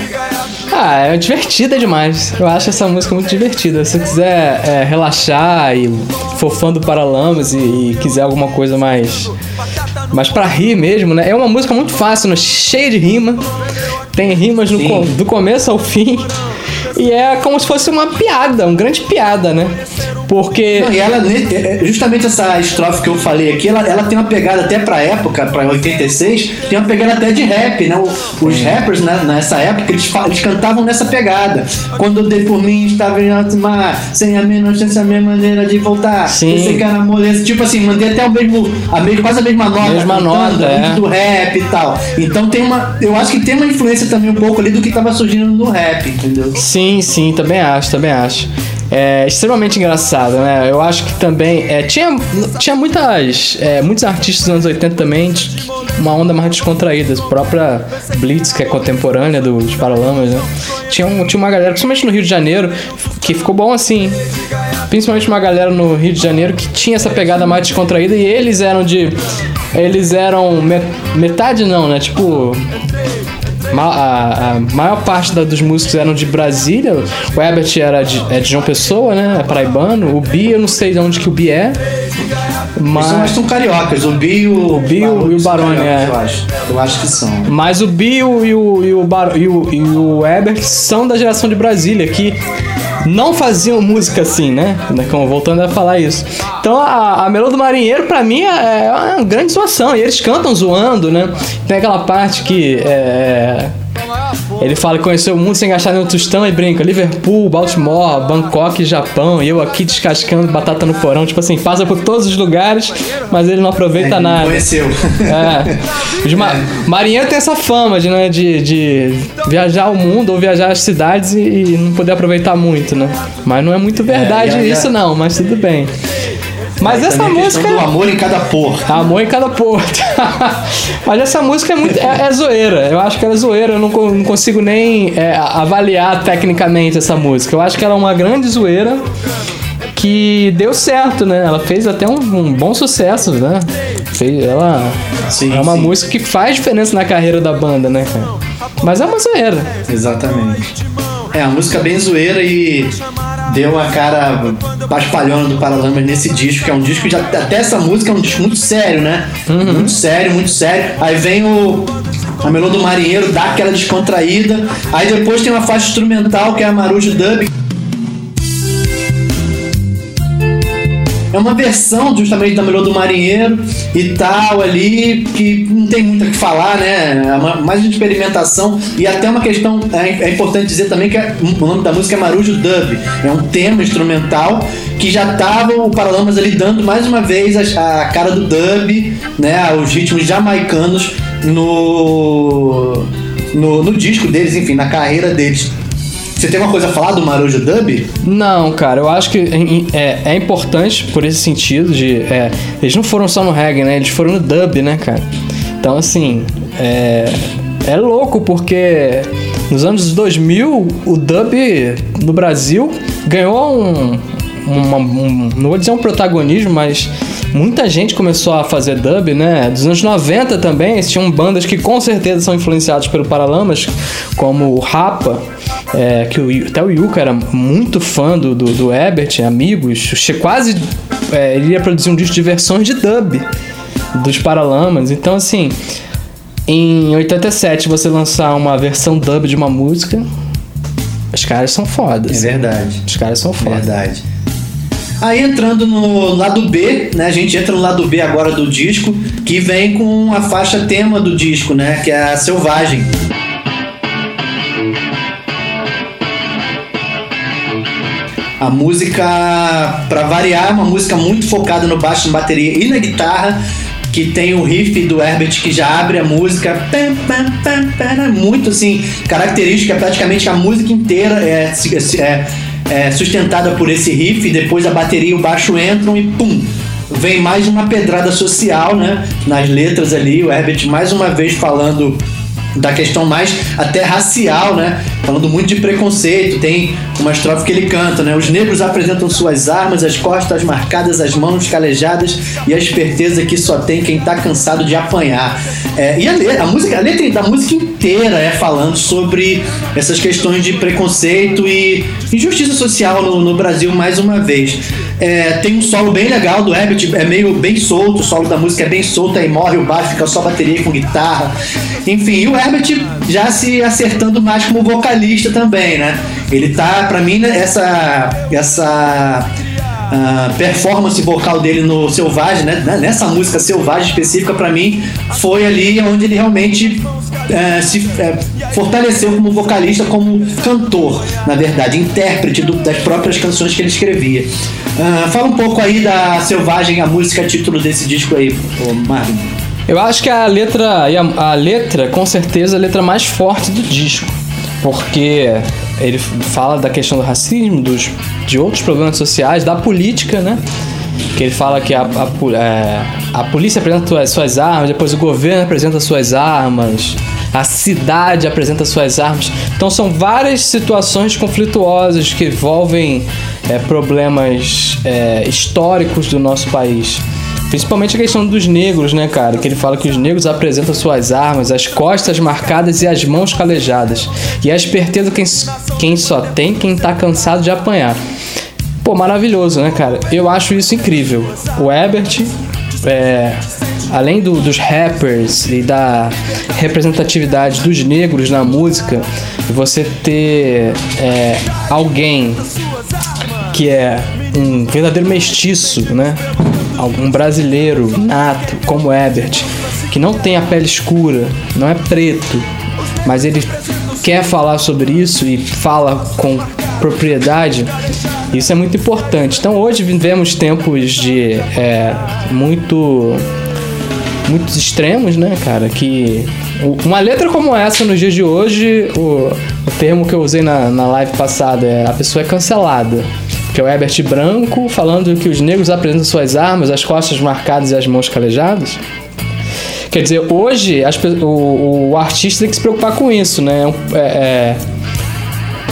Ah, é divertida demais. Eu acho essa música muito divertida. Se você quiser é, relaxar e for fã do Paralamas e, e, quiser alguma coisa mais. mais pra rir mesmo, né? É uma música muito fácil, né? cheia de rima. Tem rimas no, do começo ao fim. E é como se fosse uma piada, uma grande piada, né? Porque. Não, e ela, é, é, justamente essa estrofe que eu falei aqui, ela, ela tem uma pegada até pra época, pra 86, tem uma pegada até de rap, né? Os rappers, né, nessa época, eles, eles cantavam nessa pegada. Quando eu dei por mim, estava em alto mar, sem a menor chance, a minha maneira de voltar. Sim. Esse cara moleza. Tipo assim, mandei até o mesmo, a mesmo, quase a mesma nota. Mesma nota, é. Do rap e tal. Então tem uma. Eu acho que tem uma influência também um pouco ali do que tava surgindo no rap, entendeu? Sim, sim, também acho, também acho é extremamente engraçado, né? Eu acho que também é, tinha, tinha muitas, é, muitos artistas dos anos 80 também, uma onda mais descontraída. A própria Blitz, que é contemporânea dos Paralamas, né? Tinha, um, tinha uma galera, principalmente no Rio de Janeiro, que ficou bom assim. Principalmente uma galera no Rio de Janeiro que tinha essa pegada mais descontraída e eles eram de. Eles eram. Metade não, né? Tipo a, a maior parte da, dos músicos eram de Brasília. O Herbert era de, é de João Pessoa, né? É paraibano. O Bi, eu não sei de onde que o Bi é. Mas... Eles são cariocas, o Bi e o, o, Bi e o Barone, é. Eu acho. eu acho que são. Mas o Bi o, e o, e o, Bar, e o, e o Ebert são da geração de Brasília, que não faziam música assim, né? Voltando a falar isso. Então a, a Melô do Marinheiro, pra mim, é, é uma grande zoação. E eles cantam zoando, né? Tem aquela parte que é, ele fala que conheceu o mundo sem gastar nenhum tostão e brinca. Liverpool, Baltimore, Bangkok, Japão. E eu aqui descascando batata no porão. Tipo assim, passa por todos os lugares, mas ele não aproveita é, nada. Conheceu. É. Os ma é. Marinheiro tem essa fama de, né, de, de viajar o mundo ou viajar as cidades e, e, não poder aproveitar muito, né? Mas não é muito verdade é, isso, não, mas tudo bem. Mas essa música. do amor em cada porto. Amor em cada porto. Mas essa música é muito. É, é, zoeira. Eu acho que ela é zoeira. Eu não, não consigo nem é, avaliar tecnicamente essa música. Eu acho que ela é uma grande zoeira que deu certo, né? Ela fez até um, um bom sucesso, né? Fez, ela sim, é uma sim. música que faz diferença na carreira da banda, né, cara? Mas é uma zoeira. Exatamente. É, a música bem zoeira e deu a cara paspalhona do Paralamas nesse disco, que é um disco que já, até essa música é um disco muito sério, né? Uhum. Muito sério, muito sério. Aí vem o a Melô do Marinheiro, dá aquela descontraída. Aí depois tem uma faixa instrumental que é a Marujo Dub, É uma versão justamente da Melhor do Marinheiro e tal ali, que não tem muito o que falar, né? É uma, mais uma experimentação e até uma questão, é, é importante dizer também que é, o nome da música é Marujo Dub. É um tema instrumental que já tava o Paralamas ali dando mais uma vez a, a cara do dub, né? Os ritmos jamaicanos no, no, no disco deles, enfim, na carreira deles. Você tem uma coisa a falar do Marujo Dub? Não, cara, eu acho que é, é importante por esse sentido de. É, eles não foram só no reggae, né? Eles foram no dub, né, cara? Então, assim, é, é louco porque nos anos 2000 o dub no Brasil ganhou um, uma, um, não vou dizer um protagonismo, mas muita gente começou a fazer dub, né? Dos anos 90 também, tinham bandas que com certeza são influenciadas pelo Paralamas, como o Rapa, é, que o, até o Yuka era muito fã do, do, do Ebert, amigos, quase é, ele ia produzir um disco de versões de dub dos Paralamas. Então, assim, em 87 você lançar uma versão dub de uma música, os caras são fodas. É verdade. Os caras são fodas. Verdade. Aí entrando no lado B, né? A gente entra no lado B agora do disco, que vem com a faixa tema do disco, né? Que é a Selvagem. A música, para variar, é uma música muito focada no baixo, na bateria e na guitarra, que tem o riff do Herbert que já abre a música, muito assim, característica, praticamente a música inteira é, é é, sustentada por esse riff, depois a bateria e o baixo entram e pum! Vem mais uma pedrada social, né? Nas letras ali, o Herbert mais uma vez falando da questão mais até racial, né? Falando muito de preconceito. Tem uma estrofe que ele canta, né? Os negros apresentam suas armas, as costas marcadas, as mãos calejadas e a esperteza que só tem quem tá cansado de apanhar. É, e a letra, a música, a letra da música inteira é falando sobre essas questões de preconceito e injustiça social no, no Brasil mais uma vez. É, tem um solo bem legal do Herbert, é meio bem solto, o solo da música é bem solto, aí morre o baixo, fica só bateria com guitarra. Enfim, e o Herbert já se acertando mais como vocalista também, né? Ele tá, pra mim, né, essa. essa a performance vocal dele no Selvagem, né? Nessa música Selvagem específica, para mim, foi ali onde ele realmente é, se é, fortaleceu como vocalista, como cantor, na verdade, intérprete do, das próprias canções que ele escrevia. Uh, fala um pouco aí da Selvagem, a música título desse disco aí, Marvin. Eu acho que a letra, a, a letra, com certeza, é a letra mais forte do disco, porque ele fala da questão do racismo, dos, de outros problemas sociais, da política, né? Que ele fala que a, a, é, a polícia apresenta suas armas, depois o governo apresenta suas armas, a cidade apresenta suas armas. Então são várias situações conflituosas que envolvem é, problemas é, históricos do nosso país. Principalmente a questão dos negros, né, cara? Que ele fala que os negros apresentam suas armas, as costas marcadas e as mãos calejadas. E a esperteza quem, quem só tem quem tá cansado de apanhar. Pô, maravilhoso, né, cara? Eu acho isso incrível. O Ebert, é, além do, dos rappers e da representatividade dos negros na música, você ter é, alguém que é um verdadeiro mestiço, né? algum brasileiro nato como Ebert, que não tem a pele escura, não é preto, mas ele quer falar sobre isso e fala com propriedade, isso é muito importante. Então hoje vivemos tempos de é, muito muitos extremos, né, cara? Que uma letra como essa nos dias de hoje, o, o termo que eu usei na, na live passada é a pessoa é cancelada que é o Herbert Branco, falando que os negros apresentam suas armas, as costas marcadas e as mãos calejadas. Quer dizer, hoje as, o, o, artista tem que se preocupar com isso, né? É, é,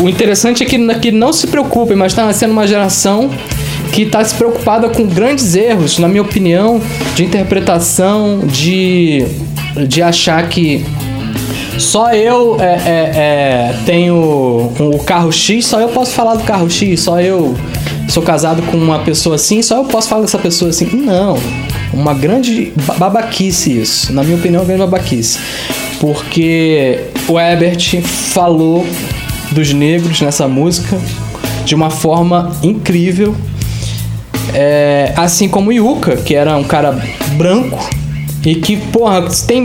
o interessante é que, que não se preocupem, mas está nascendo uma geração que está se preocupada com grandes erros, na minha opinião, de interpretação, de, de achar que Só eu é, é, é, tenho o carro X, só eu posso falar do carro X, só eu sou casado com uma pessoa assim, só eu posso falar dessa pessoa assim. Não. Uma grande babaquice isso. Na minha opinião, é uma grande babaquice. Porque o Ebert falou dos negros nessa música de uma forma incrível. É, assim como Yuka, que era um cara branco e que, porra, tem.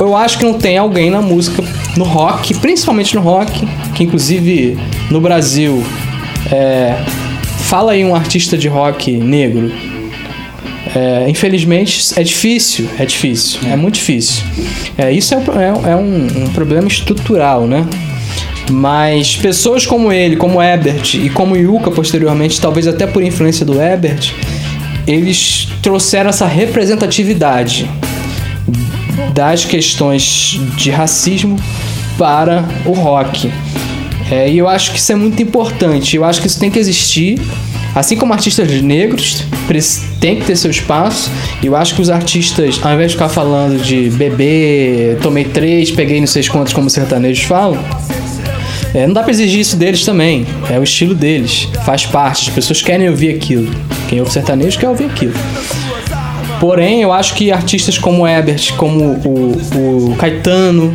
Eu acho que não tem alguém na música, no rock, principalmente no rock, que inclusive no Brasil. É, fala aí um artista de rock negro. É, infelizmente é difícil, é difícil, é muito difícil. É, isso é, é, é um, um problema estrutural, né? Mas pessoas como ele, como Ebert e como Yuka posteriormente, talvez até por influência do Ebert, eles trouxeram essa representatividade das questões de racismo para o rock. É, e eu acho que isso é muito importante. Eu acho que isso tem que existir. Assim como artistas negros tem que ter seu espaço. Eu acho que os artistas, ao invés de ficar falando de bebê, tomei três, peguei não sei quantos, como os sertanejos falam, é, não dá pra exigir isso deles também. É o estilo deles. Faz parte. As pessoas querem ouvir aquilo. Quem ouve sertanejo quer ouvir aquilo. Porém, eu acho que artistas como Ebert, como o, o Caetano,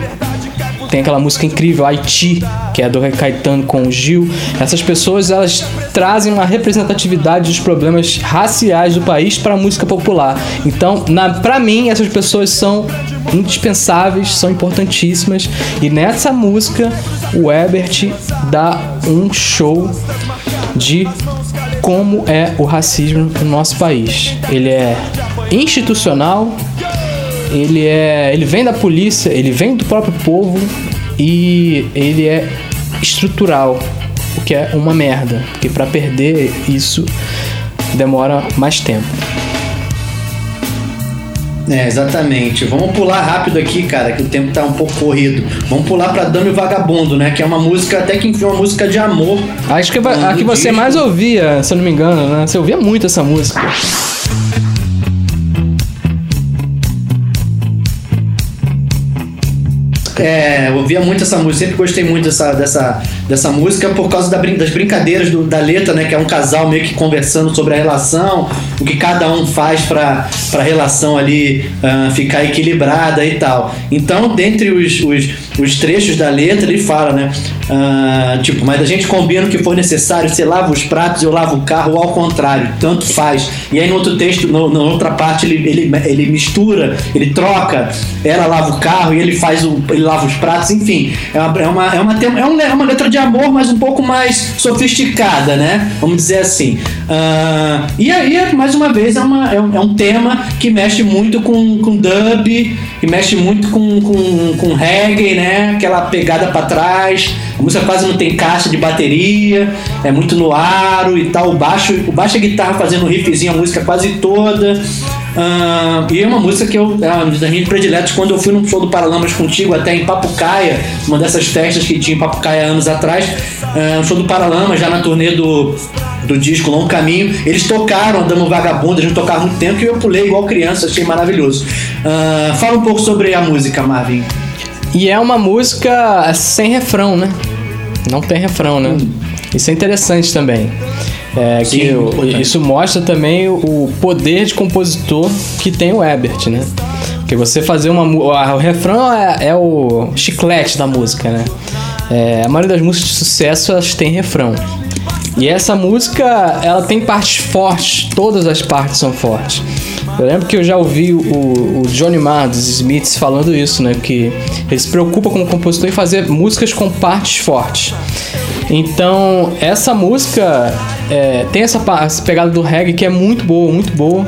tem aquela música incrível, Haiti, que é do Caetano com o Gil. Essas pessoas elas trazem uma representatividade dos problemas raciais do país para a música popular. Então, para mim, essas pessoas são indispensáveis, são importantíssimas. E nessa música, o Ebert dá um show de como é o racismo no nosso país. Ele é institucional, ele é, ele vem da polícia, ele vem do próprio povo e ele é estrutural, o que é uma merda, porque para perder isso demora mais tempo. É, exatamente. Vamos pular rápido aqui, cara, que o tempo tá um pouco corrido. Vamos pular pra Dame Vagabundo, né? Que é uma música, até que enfim, uma música de amor. Acho que a que você disco. mais ouvia, se eu não me engano, né? Você ouvia muito essa música. É, ouvia muito essa música, sempre gostei muito dessa, dessa, dessa música por causa da, das brincadeiras do, da letra, né? Que é um casal meio que conversando sobre a relação, o que cada um faz para a relação ali uh, ficar equilibrada e tal. Então, dentre os, os, os trechos da letra, ele fala, né? Uh, tipo, mas a gente combina o que for necessário, você lava os pratos, eu lavo o carro, ao contrário, tanto faz. E aí no outro texto, no, na outra parte, ele, ele, ele mistura, ele troca, ela lava o carro e ele faz o. Ele lava os pratos, enfim. É uma, é uma, é uma, é uma, é uma letra de amor, mas um pouco mais sofisticada, né? Vamos dizer assim. Uh, e aí, mais uma vez, é, uma, é, um, é um tema que mexe muito com, com dub, que mexe muito com, com, com reggae, né? Aquela pegada para trás. A música quase não tem caixa de bateria, é muito no aro e tal. O baixo, o baixo e a guitarra fazendo um riffzinho, a música quase toda. Uh, e é uma música que eu, é uma das minhas prediletas quando eu fui num show do Paralamas contigo, até em Papucaia, uma dessas festas que tinha em Papucaia anos atrás, uh, um show do Paralamas, já na turnê do, do disco Longo Caminho. Eles tocaram a Dama Vagabunda, a gente tocava muito tempo e eu pulei igual criança, achei maravilhoso. Uh, fala um pouco sobre a música, Marvin. E é uma música sem refrão, né? Não tem refrão, né? Hum. Isso é interessante também. É, Sim, que isso mostra também o poder de compositor que tem o Ebert, né? Porque você fazer uma. O refrão é, é o chiclete da música, né? É, a maioria das músicas de sucesso elas têm refrão. E essa música, ela tem partes fortes, todas as partes são fortes. Eu lembro que eu já ouvi o, o Johnny Marr dos Smiths falando isso, né? Que ele se preocupa como compositor em fazer músicas com partes fortes. Então, essa música é, tem essa, essa pegada do reggae que é muito boa, muito boa.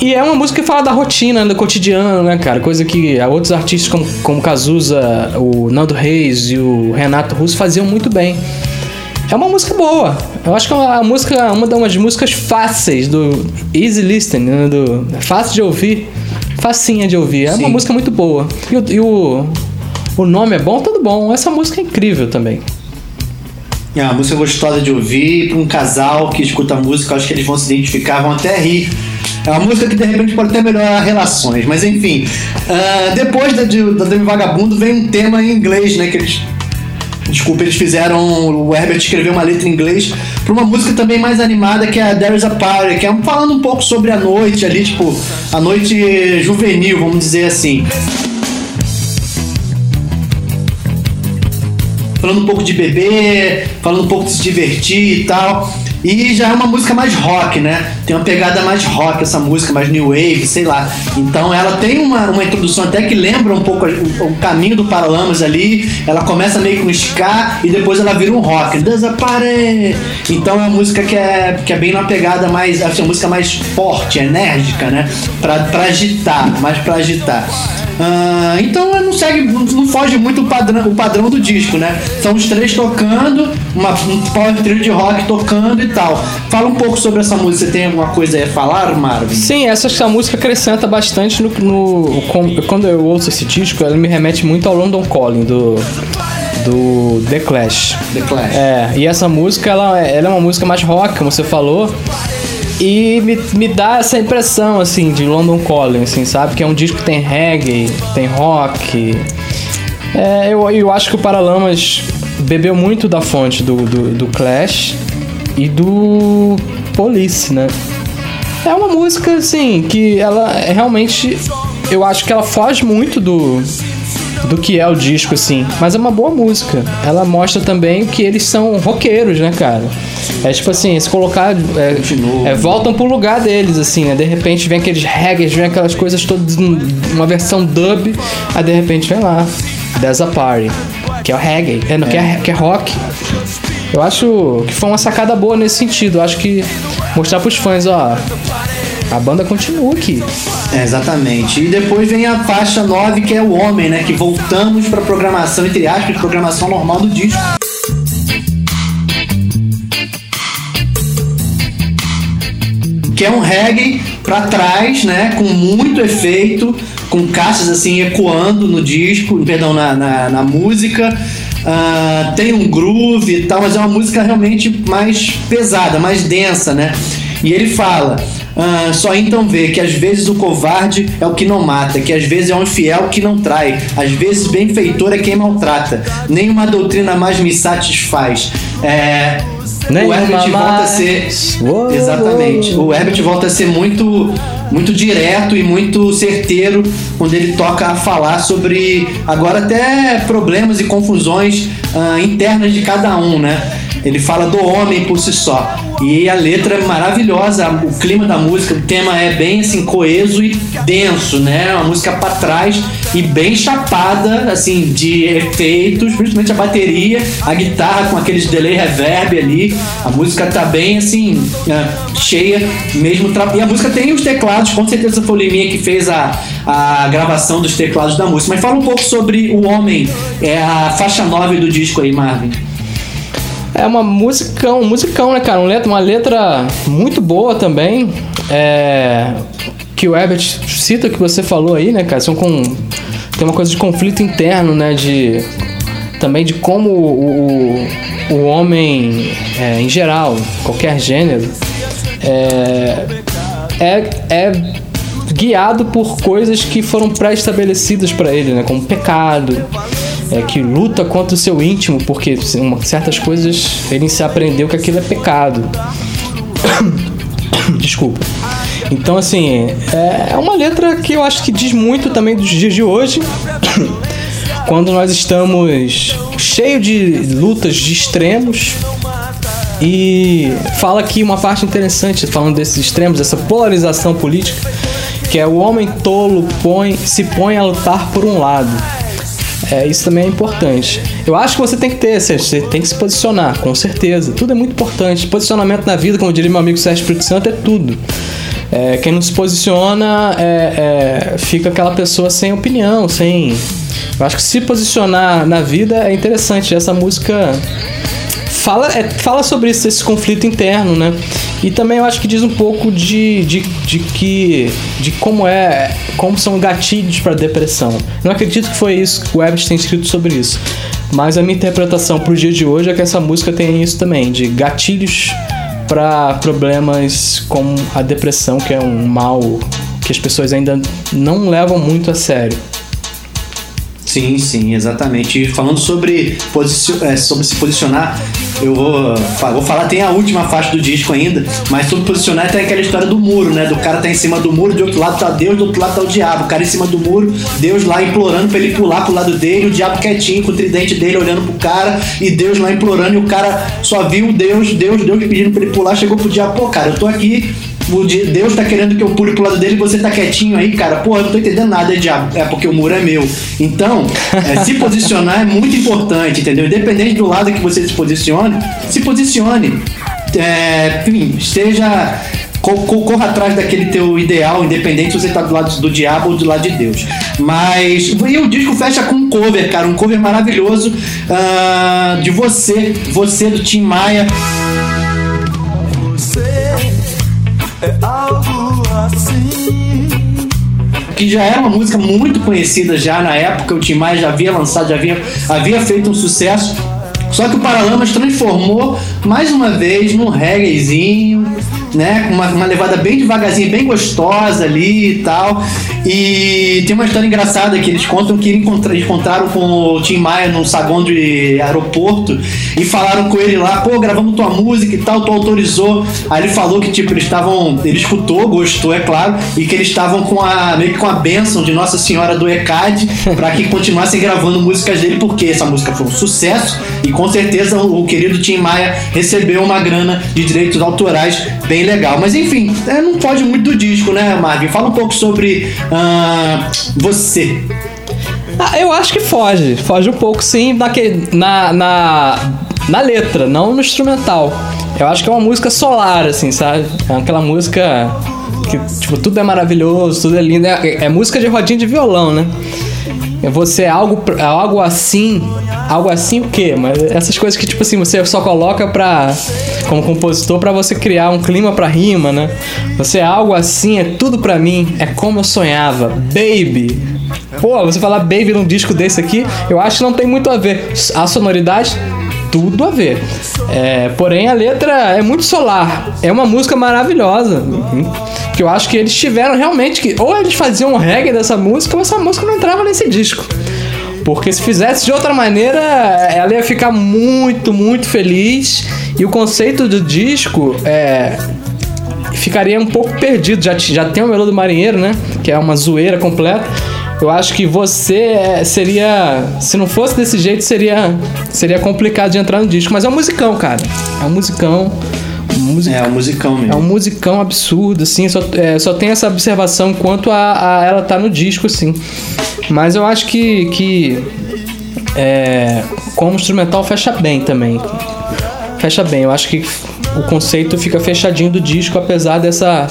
E é uma música que fala da rotina, do cotidiano, né, cara? Coisa que outros artistas como, como Cazuza, o Nando Reis e o Renato Russo faziam muito bem. É uma música boa. Eu acho que é uma música, uma das músicas fáceis do easy listening, né? do fácil de ouvir, facinha de ouvir. É Sim. uma música muito boa. E, o, e o, o nome é bom, tudo bom. Essa música é incrível também. É uma música gostosa de ouvir para um casal que escuta a música, acho que eles vão se identificar, vão até rir É uma música que de repente pode até melhorar relações, mas enfim. Uh, depois da, de, da Demi Vagabundo vem um tema em inglês, né? Que eles. Desculpa, eles fizeram. O Herbert escreveu uma letra em inglês para uma música também mais animada que é a There is a Party, que é falando um pouco sobre a noite ali, tipo, a noite juvenil, vamos dizer assim. falando um pouco de beber, falando um pouco de se divertir e tal. E já é uma música mais rock, né? Tem uma pegada mais rock essa música, mais new wave, sei lá. Então ela tem uma, uma introdução até que lembra um pouco o, o caminho do Paralamas ali. Ela começa meio com ska e depois ela vira um rock. Desapare! Então é uma música que é, que é bem na pegada mais. Assim, uma música mais forte, enérgica, né? Pra, pra agitar, mais pra agitar. Uh, então não segue, não foge muito o padrão, o padrão do disco, né? São os três tocando, uma, um power trio de rock tocando e tal. Fala um pouco sobre essa música, você tem alguma coisa a falar, Marvin? Sim, essa, essa música acrescenta bastante no, no, Quando eu ouço esse disco, ela me remete muito ao London Calling do do The Clash. The Clash. É, e essa música, ela, ela é uma música mais rock, como você falou. E me, me dá essa impressão, assim, de London Calling, assim, sabe? Que é um disco que tem reggae, tem rock. É, eu, eu acho que o Paralamas bebeu muito da fonte do, do, do Clash e do Police, né? É uma música, assim, que ela realmente. Eu acho que ela foge muito do, do que é o disco, assim. Mas é uma boa música. Ela mostra também que eles são roqueiros, né, cara? É tipo assim, se colocar. É, é, voltam pro lugar deles, assim, né? De repente vem aqueles reggae, vem aquelas coisas todas, uma versão dub, aí de repente vem lá, There's a Party, que é o reggae, é, não, Que, é, que é rock. Eu acho que foi uma sacada boa nesse sentido. Eu acho que mostrar pros fãs, ó. A banda continua aqui. É, exatamente. E depois vem a faixa 9, que é o Homem, né? Que voltamos pra programação, entre aspas, programação normal do disco. Que é um reggae pra trás, né? Com muito efeito, com caixas assim ecoando no disco, perdão, na, na, na música. Uh, tem um groove e tal, mas é uma música realmente mais pesada, mais densa, né? E ele fala: ah, só então vê que às vezes o covarde é o que não mata, que às vezes é um infiel que não trai, às vezes benfeitor é quem maltrata. Nenhuma doutrina mais me satisfaz. É, o Herbert volta a ser. Uou, exatamente. O Herbert volta a ser muito, muito direto e muito certeiro quando ele toca a falar sobre agora até problemas e confusões uh, internas de cada um, né? Ele fala do homem por si só. E a letra é maravilhosa, o clima da música, o tema é bem assim coeso e denso, né? Uma música para trás e bem chapada, assim, de efeitos, principalmente a bateria, a guitarra com aqueles delay reverb ali. A música tá bem assim, é, cheia mesmo. E a música tem os teclados, com certeza foi o Liminha que fez a, a gravação dos teclados da música. Mas fala um pouco sobre o homem, é a faixa 9 do disco aí, Marvin. É uma musicão, musicão, né, cara? Uma letra, uma letra muito boa também. É, que o Herbert cita que você falou aí, né, cara? São com tem uma coisa de conflito interno, né? De também de como o, o, o homem, é, em geral, qualquer gênero, é, é, é guiado por coisas que foram pré-estabelecidas para ele, né? Como pecado, é, que luta contra o seu íntimo, porque certas coisas ele se aprendeu que aquilo é pecado. Desculpa. Então, assim, é, é uma letra que eu acho que diz muito também dos dias de hoje. Quando nós estamos cheio de lutas de extremos, e fala aqui uma parte interessante, falando desses extremos, dessa polarização política, que é o homem tolo põe, se põe a lutar por um lado. É, isso também é importante. Eu acho que você tem que ter, você tem que se posicionar, com certeza. Tudo é muito importante. Posicionamento na vida, como diria meu amigo Sérgio Espírito Santo, é tudo. É, quem não se posiciona é, é, fica aquela pessoa sem opinião, sem. Eu acho que se posicionar na vida é interessante. Essa música fala, é, fala sobre isso, esse conflito interno, né? E também eu acho que diz um pouco de, de, de que de como é como são gatilhos para depressão. Não acredito que foi isso que o Webbs tem escrito sobre isso. Mas a minha interpretação para o dia de hoje é que essa música tem isso também, de gatilhos para problemas como a depressão, que é um mal que as pessoas ainda não levam muito a sério. Sim, sim, exatamente. E falando sobre, é, sobre se posicionar, eu vou, vou falar, tem a última faixa do disco ainda, mas sobre posicionar tem aquela história do muro, né? Do cara tá em cima do muro, de outro lado tá Deus, do outro lado tá o diabo. O cara em cima do muro, Deus lá implorando pra ele pular pro lado dele, o diabo quietinho com o tridente dele olhando pro cara, e Deus lá implorando, e o cara só viu Deus, Deus, Deus pedindo pra ele pular, chegou pro diabo, pô, cara, eu tô aqui Deus tá querendo que eu pule pro lado dele e você tá quietinho aí, cara. Pô, eu não tô entendendo nada, é diabo. É porque o muro é meu. Então, é, se posicionar é muito importante, entendeu? Independente do lado que você se posicione, se posicione. É, enfim, esteja corra atrás daquele teu ideal, independente se você tá do lado do diabo ou do lado de Deus. Mas e o disco fecha com um cover, cara, um cover maravilhoso uh, de você, você do Tim Maia. É algo assim. Que já era uma música muito conhecida já na época, o Tim Maia já havia lançado, já havia, havia feito um sucesso. Só que o Paralamas transformou mais uma vez num reggaezinho, né? Uma, uma levada bem devagarzinho, bem gostosa ali e tal. E tem uma história engraçada que eles contam que encontraram com o Tim Maia num saguão de aeroporto e falaram com ele lá, pô, gravamos tua música e tal, tu autorizou. Aí ele falou que, tipo, eles estavam. Ele escutou, gostou, é claro, e que eles estavam com a. meio que com a bênção de Nossa Senhora do ECAD para que continuassem gravando músicas dele, porque essa música foi um sucesso e com certeza o, o querido Tim Maia recebeu uma grana de direitos autorais bem legal. Mas enfim, é, não pode muito do disco, né, Marvin? Fala um pouco sobre uh, você. Ah, eu acho que foge. Foge um pouco, sim, naquele, na, na, na letra, não no instrumental. Eu acho que é uma música solar, assim, sabe? É aquela música que, tipo, tudo é maravilhoso, tudo é lindo. É, é música de rodinha de violão, né? Você é algo, é algo assim. Algo assim o quê? Mas essas coisas que, tipo assim, você só coloca pra. Como compositor, para você criar um clima pra rima, né? Você é algo assim, é tudo pra mim, é como eu sonhava. Baby. Pô, você falar baby num disco desse aqui, eu acho que não tem muito a ver. A sonoridade tudo a ver. É, porém, a letra é muito solar. É uma música maravilhosa. Que eu acho que eles tiveram realmente que. Ou eles faziam um reggae dessa música, ou essa música não entrava nesse disco. Porque se fizesse de outra maneira, ela ia ficar muito, muito feliz. E o conceito do disco é, ficaria um pouco perdido. Já, já tem o Melô do Marinheiro, né? Que é uma zoeira completa. Eu acho que você é, seria. Se não fosse desse jeito, seria, seria complicado de entrar no disco. Mas é um musicão, cara. É um musicão. Music... É um musicão mesmo. É um musicão absurdo, assim. Só, é, só tem essa observação quanto a, a, ela tá no disco, assim. Mas eu acho que. que é, como instrumental fecha bem também. Fecha bem. Eu acho que o conceito fica fechadinho do disco, apesar dessa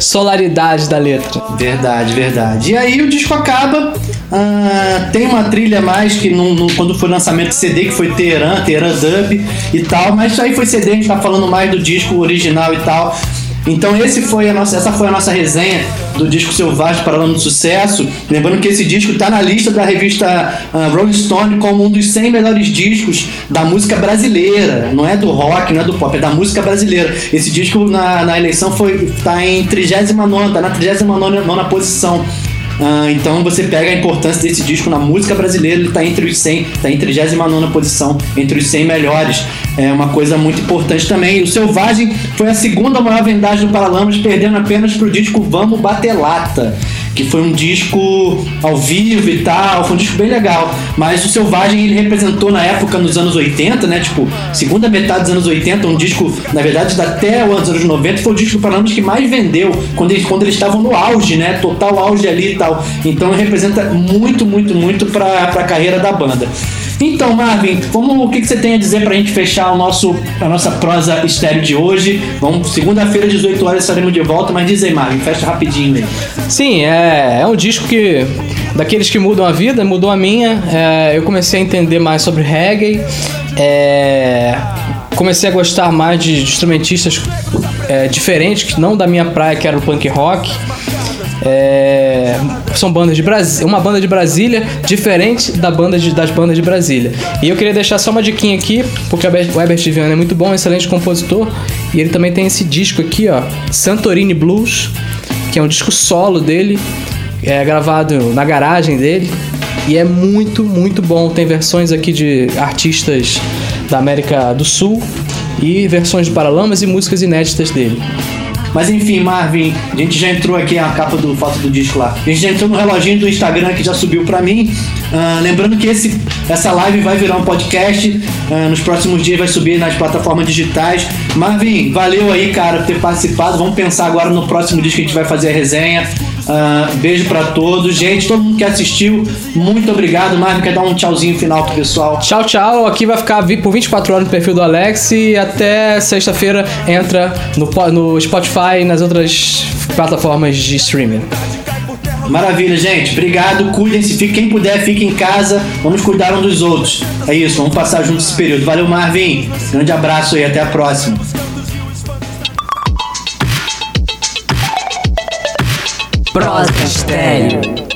solaridade da letra. Verdade, verdade. E aí o disco acaba. Uh, tem uma trilha mais que não, não, quando foi lançamento CD, que foi Teheran, Teheran Dub e tal, mas aí foi CD, a gente tá falando mais do disco original e tal. Então esse foi a nossa, essa foi a nossa resenha do disco Selvagem Paralama do Sucesso. Lembrando que esse disco está na lista da revista uh, Rolling Stone como um dos 100 melhores discos da música brasileira. Não é do rock, não é do pop, é da música brasileira. Esse disco na, na eleição foi tá em 39 tá na 39 posição. Uh, então você pega a importância desse disco na música brasileira, ele está entre os 100, está em 39 posição, entre os 100 melhores. É uma coisa muito importante também. O Selvagem foi a segunda maior vendagem do Paralamas, perdendo apenas para o disco Vamos Bater Lata que foi um disco ao vivo e tal, foi um disco bem legal. Mas o Selvagem ele representou na época, nos anos 80, né? Tipo, segunda metade dos anos 80, um disco, na verdade, até os anos 90, foi o disco para que mais vendeu quando eles, quando eles estavam no auge, né? Total auge ali e tal. Então representa muito, muito, muito para a carreira da banda. Então, Marvin, como, o que, que você tem a dizer pra gente fechar o nosso, a nossa prosa estéreo de hoje? Vamos, segunda-feira, 18 horas, estaremos de volta, mas diz aí, Marvin, fecha rapidinho aí. Sim, é, é um disco que. Daqueles que mudam a vida, mudou a minha. É, eu comecei a entender mais sobre reggae. É, comecei a gostar mais de instrumentistas é, diferentes, que não da minha praia, que era o punk rock. É, são bandas de Brasília, uma banda de Brasília diferente da banda de, das bandas de Brasília. E eu queria deixar só uma diquinha aqui, porque o Herbert Viana é muito bom, excelente compositor, e ele também tem esse disco aqui, ó, Santorini Blues, que é um disco solo dele, é gravado na garagem dele. E é muito, muito bom. Tem versões aqui de artistas da América do Sul e versões de Paralamas e músicas inéditas dele. Mas enfim, Marvin, a gente já entrou aqui a capa do foto do disco lá. A gente já entrou no reloginho do Instagram que já subiu para mim. Uh, lembrando que esse, essa live vai virar um podcast. Uh, nos próximos dias vai subir nas plataformas digitais. Marvin, valeu aí, cara, por ter participado. Vamos pensar agora no próximo disco que a gente vai fazer a resenha. Uh, beijo para todos. Gente, todo mundo que assistiu, muito obrigado. Marvin, quer dar um tchauzinho final pro pessoal? Tchau, tchau. Aqui vai ficar por 24 horas no perfil do Alex e até sexta-feira entra no, no Spotify e nas outras plataformas de streaming. Maravilha, gente. Obrigado. Cuidem-se. Quem puder, fique em casa. Vamos cuidar um dos outros. É isso. Vamos passar juntos esse período. Valeu, Marvin. Grande abraço e até a próxima. Prosa Estéreo.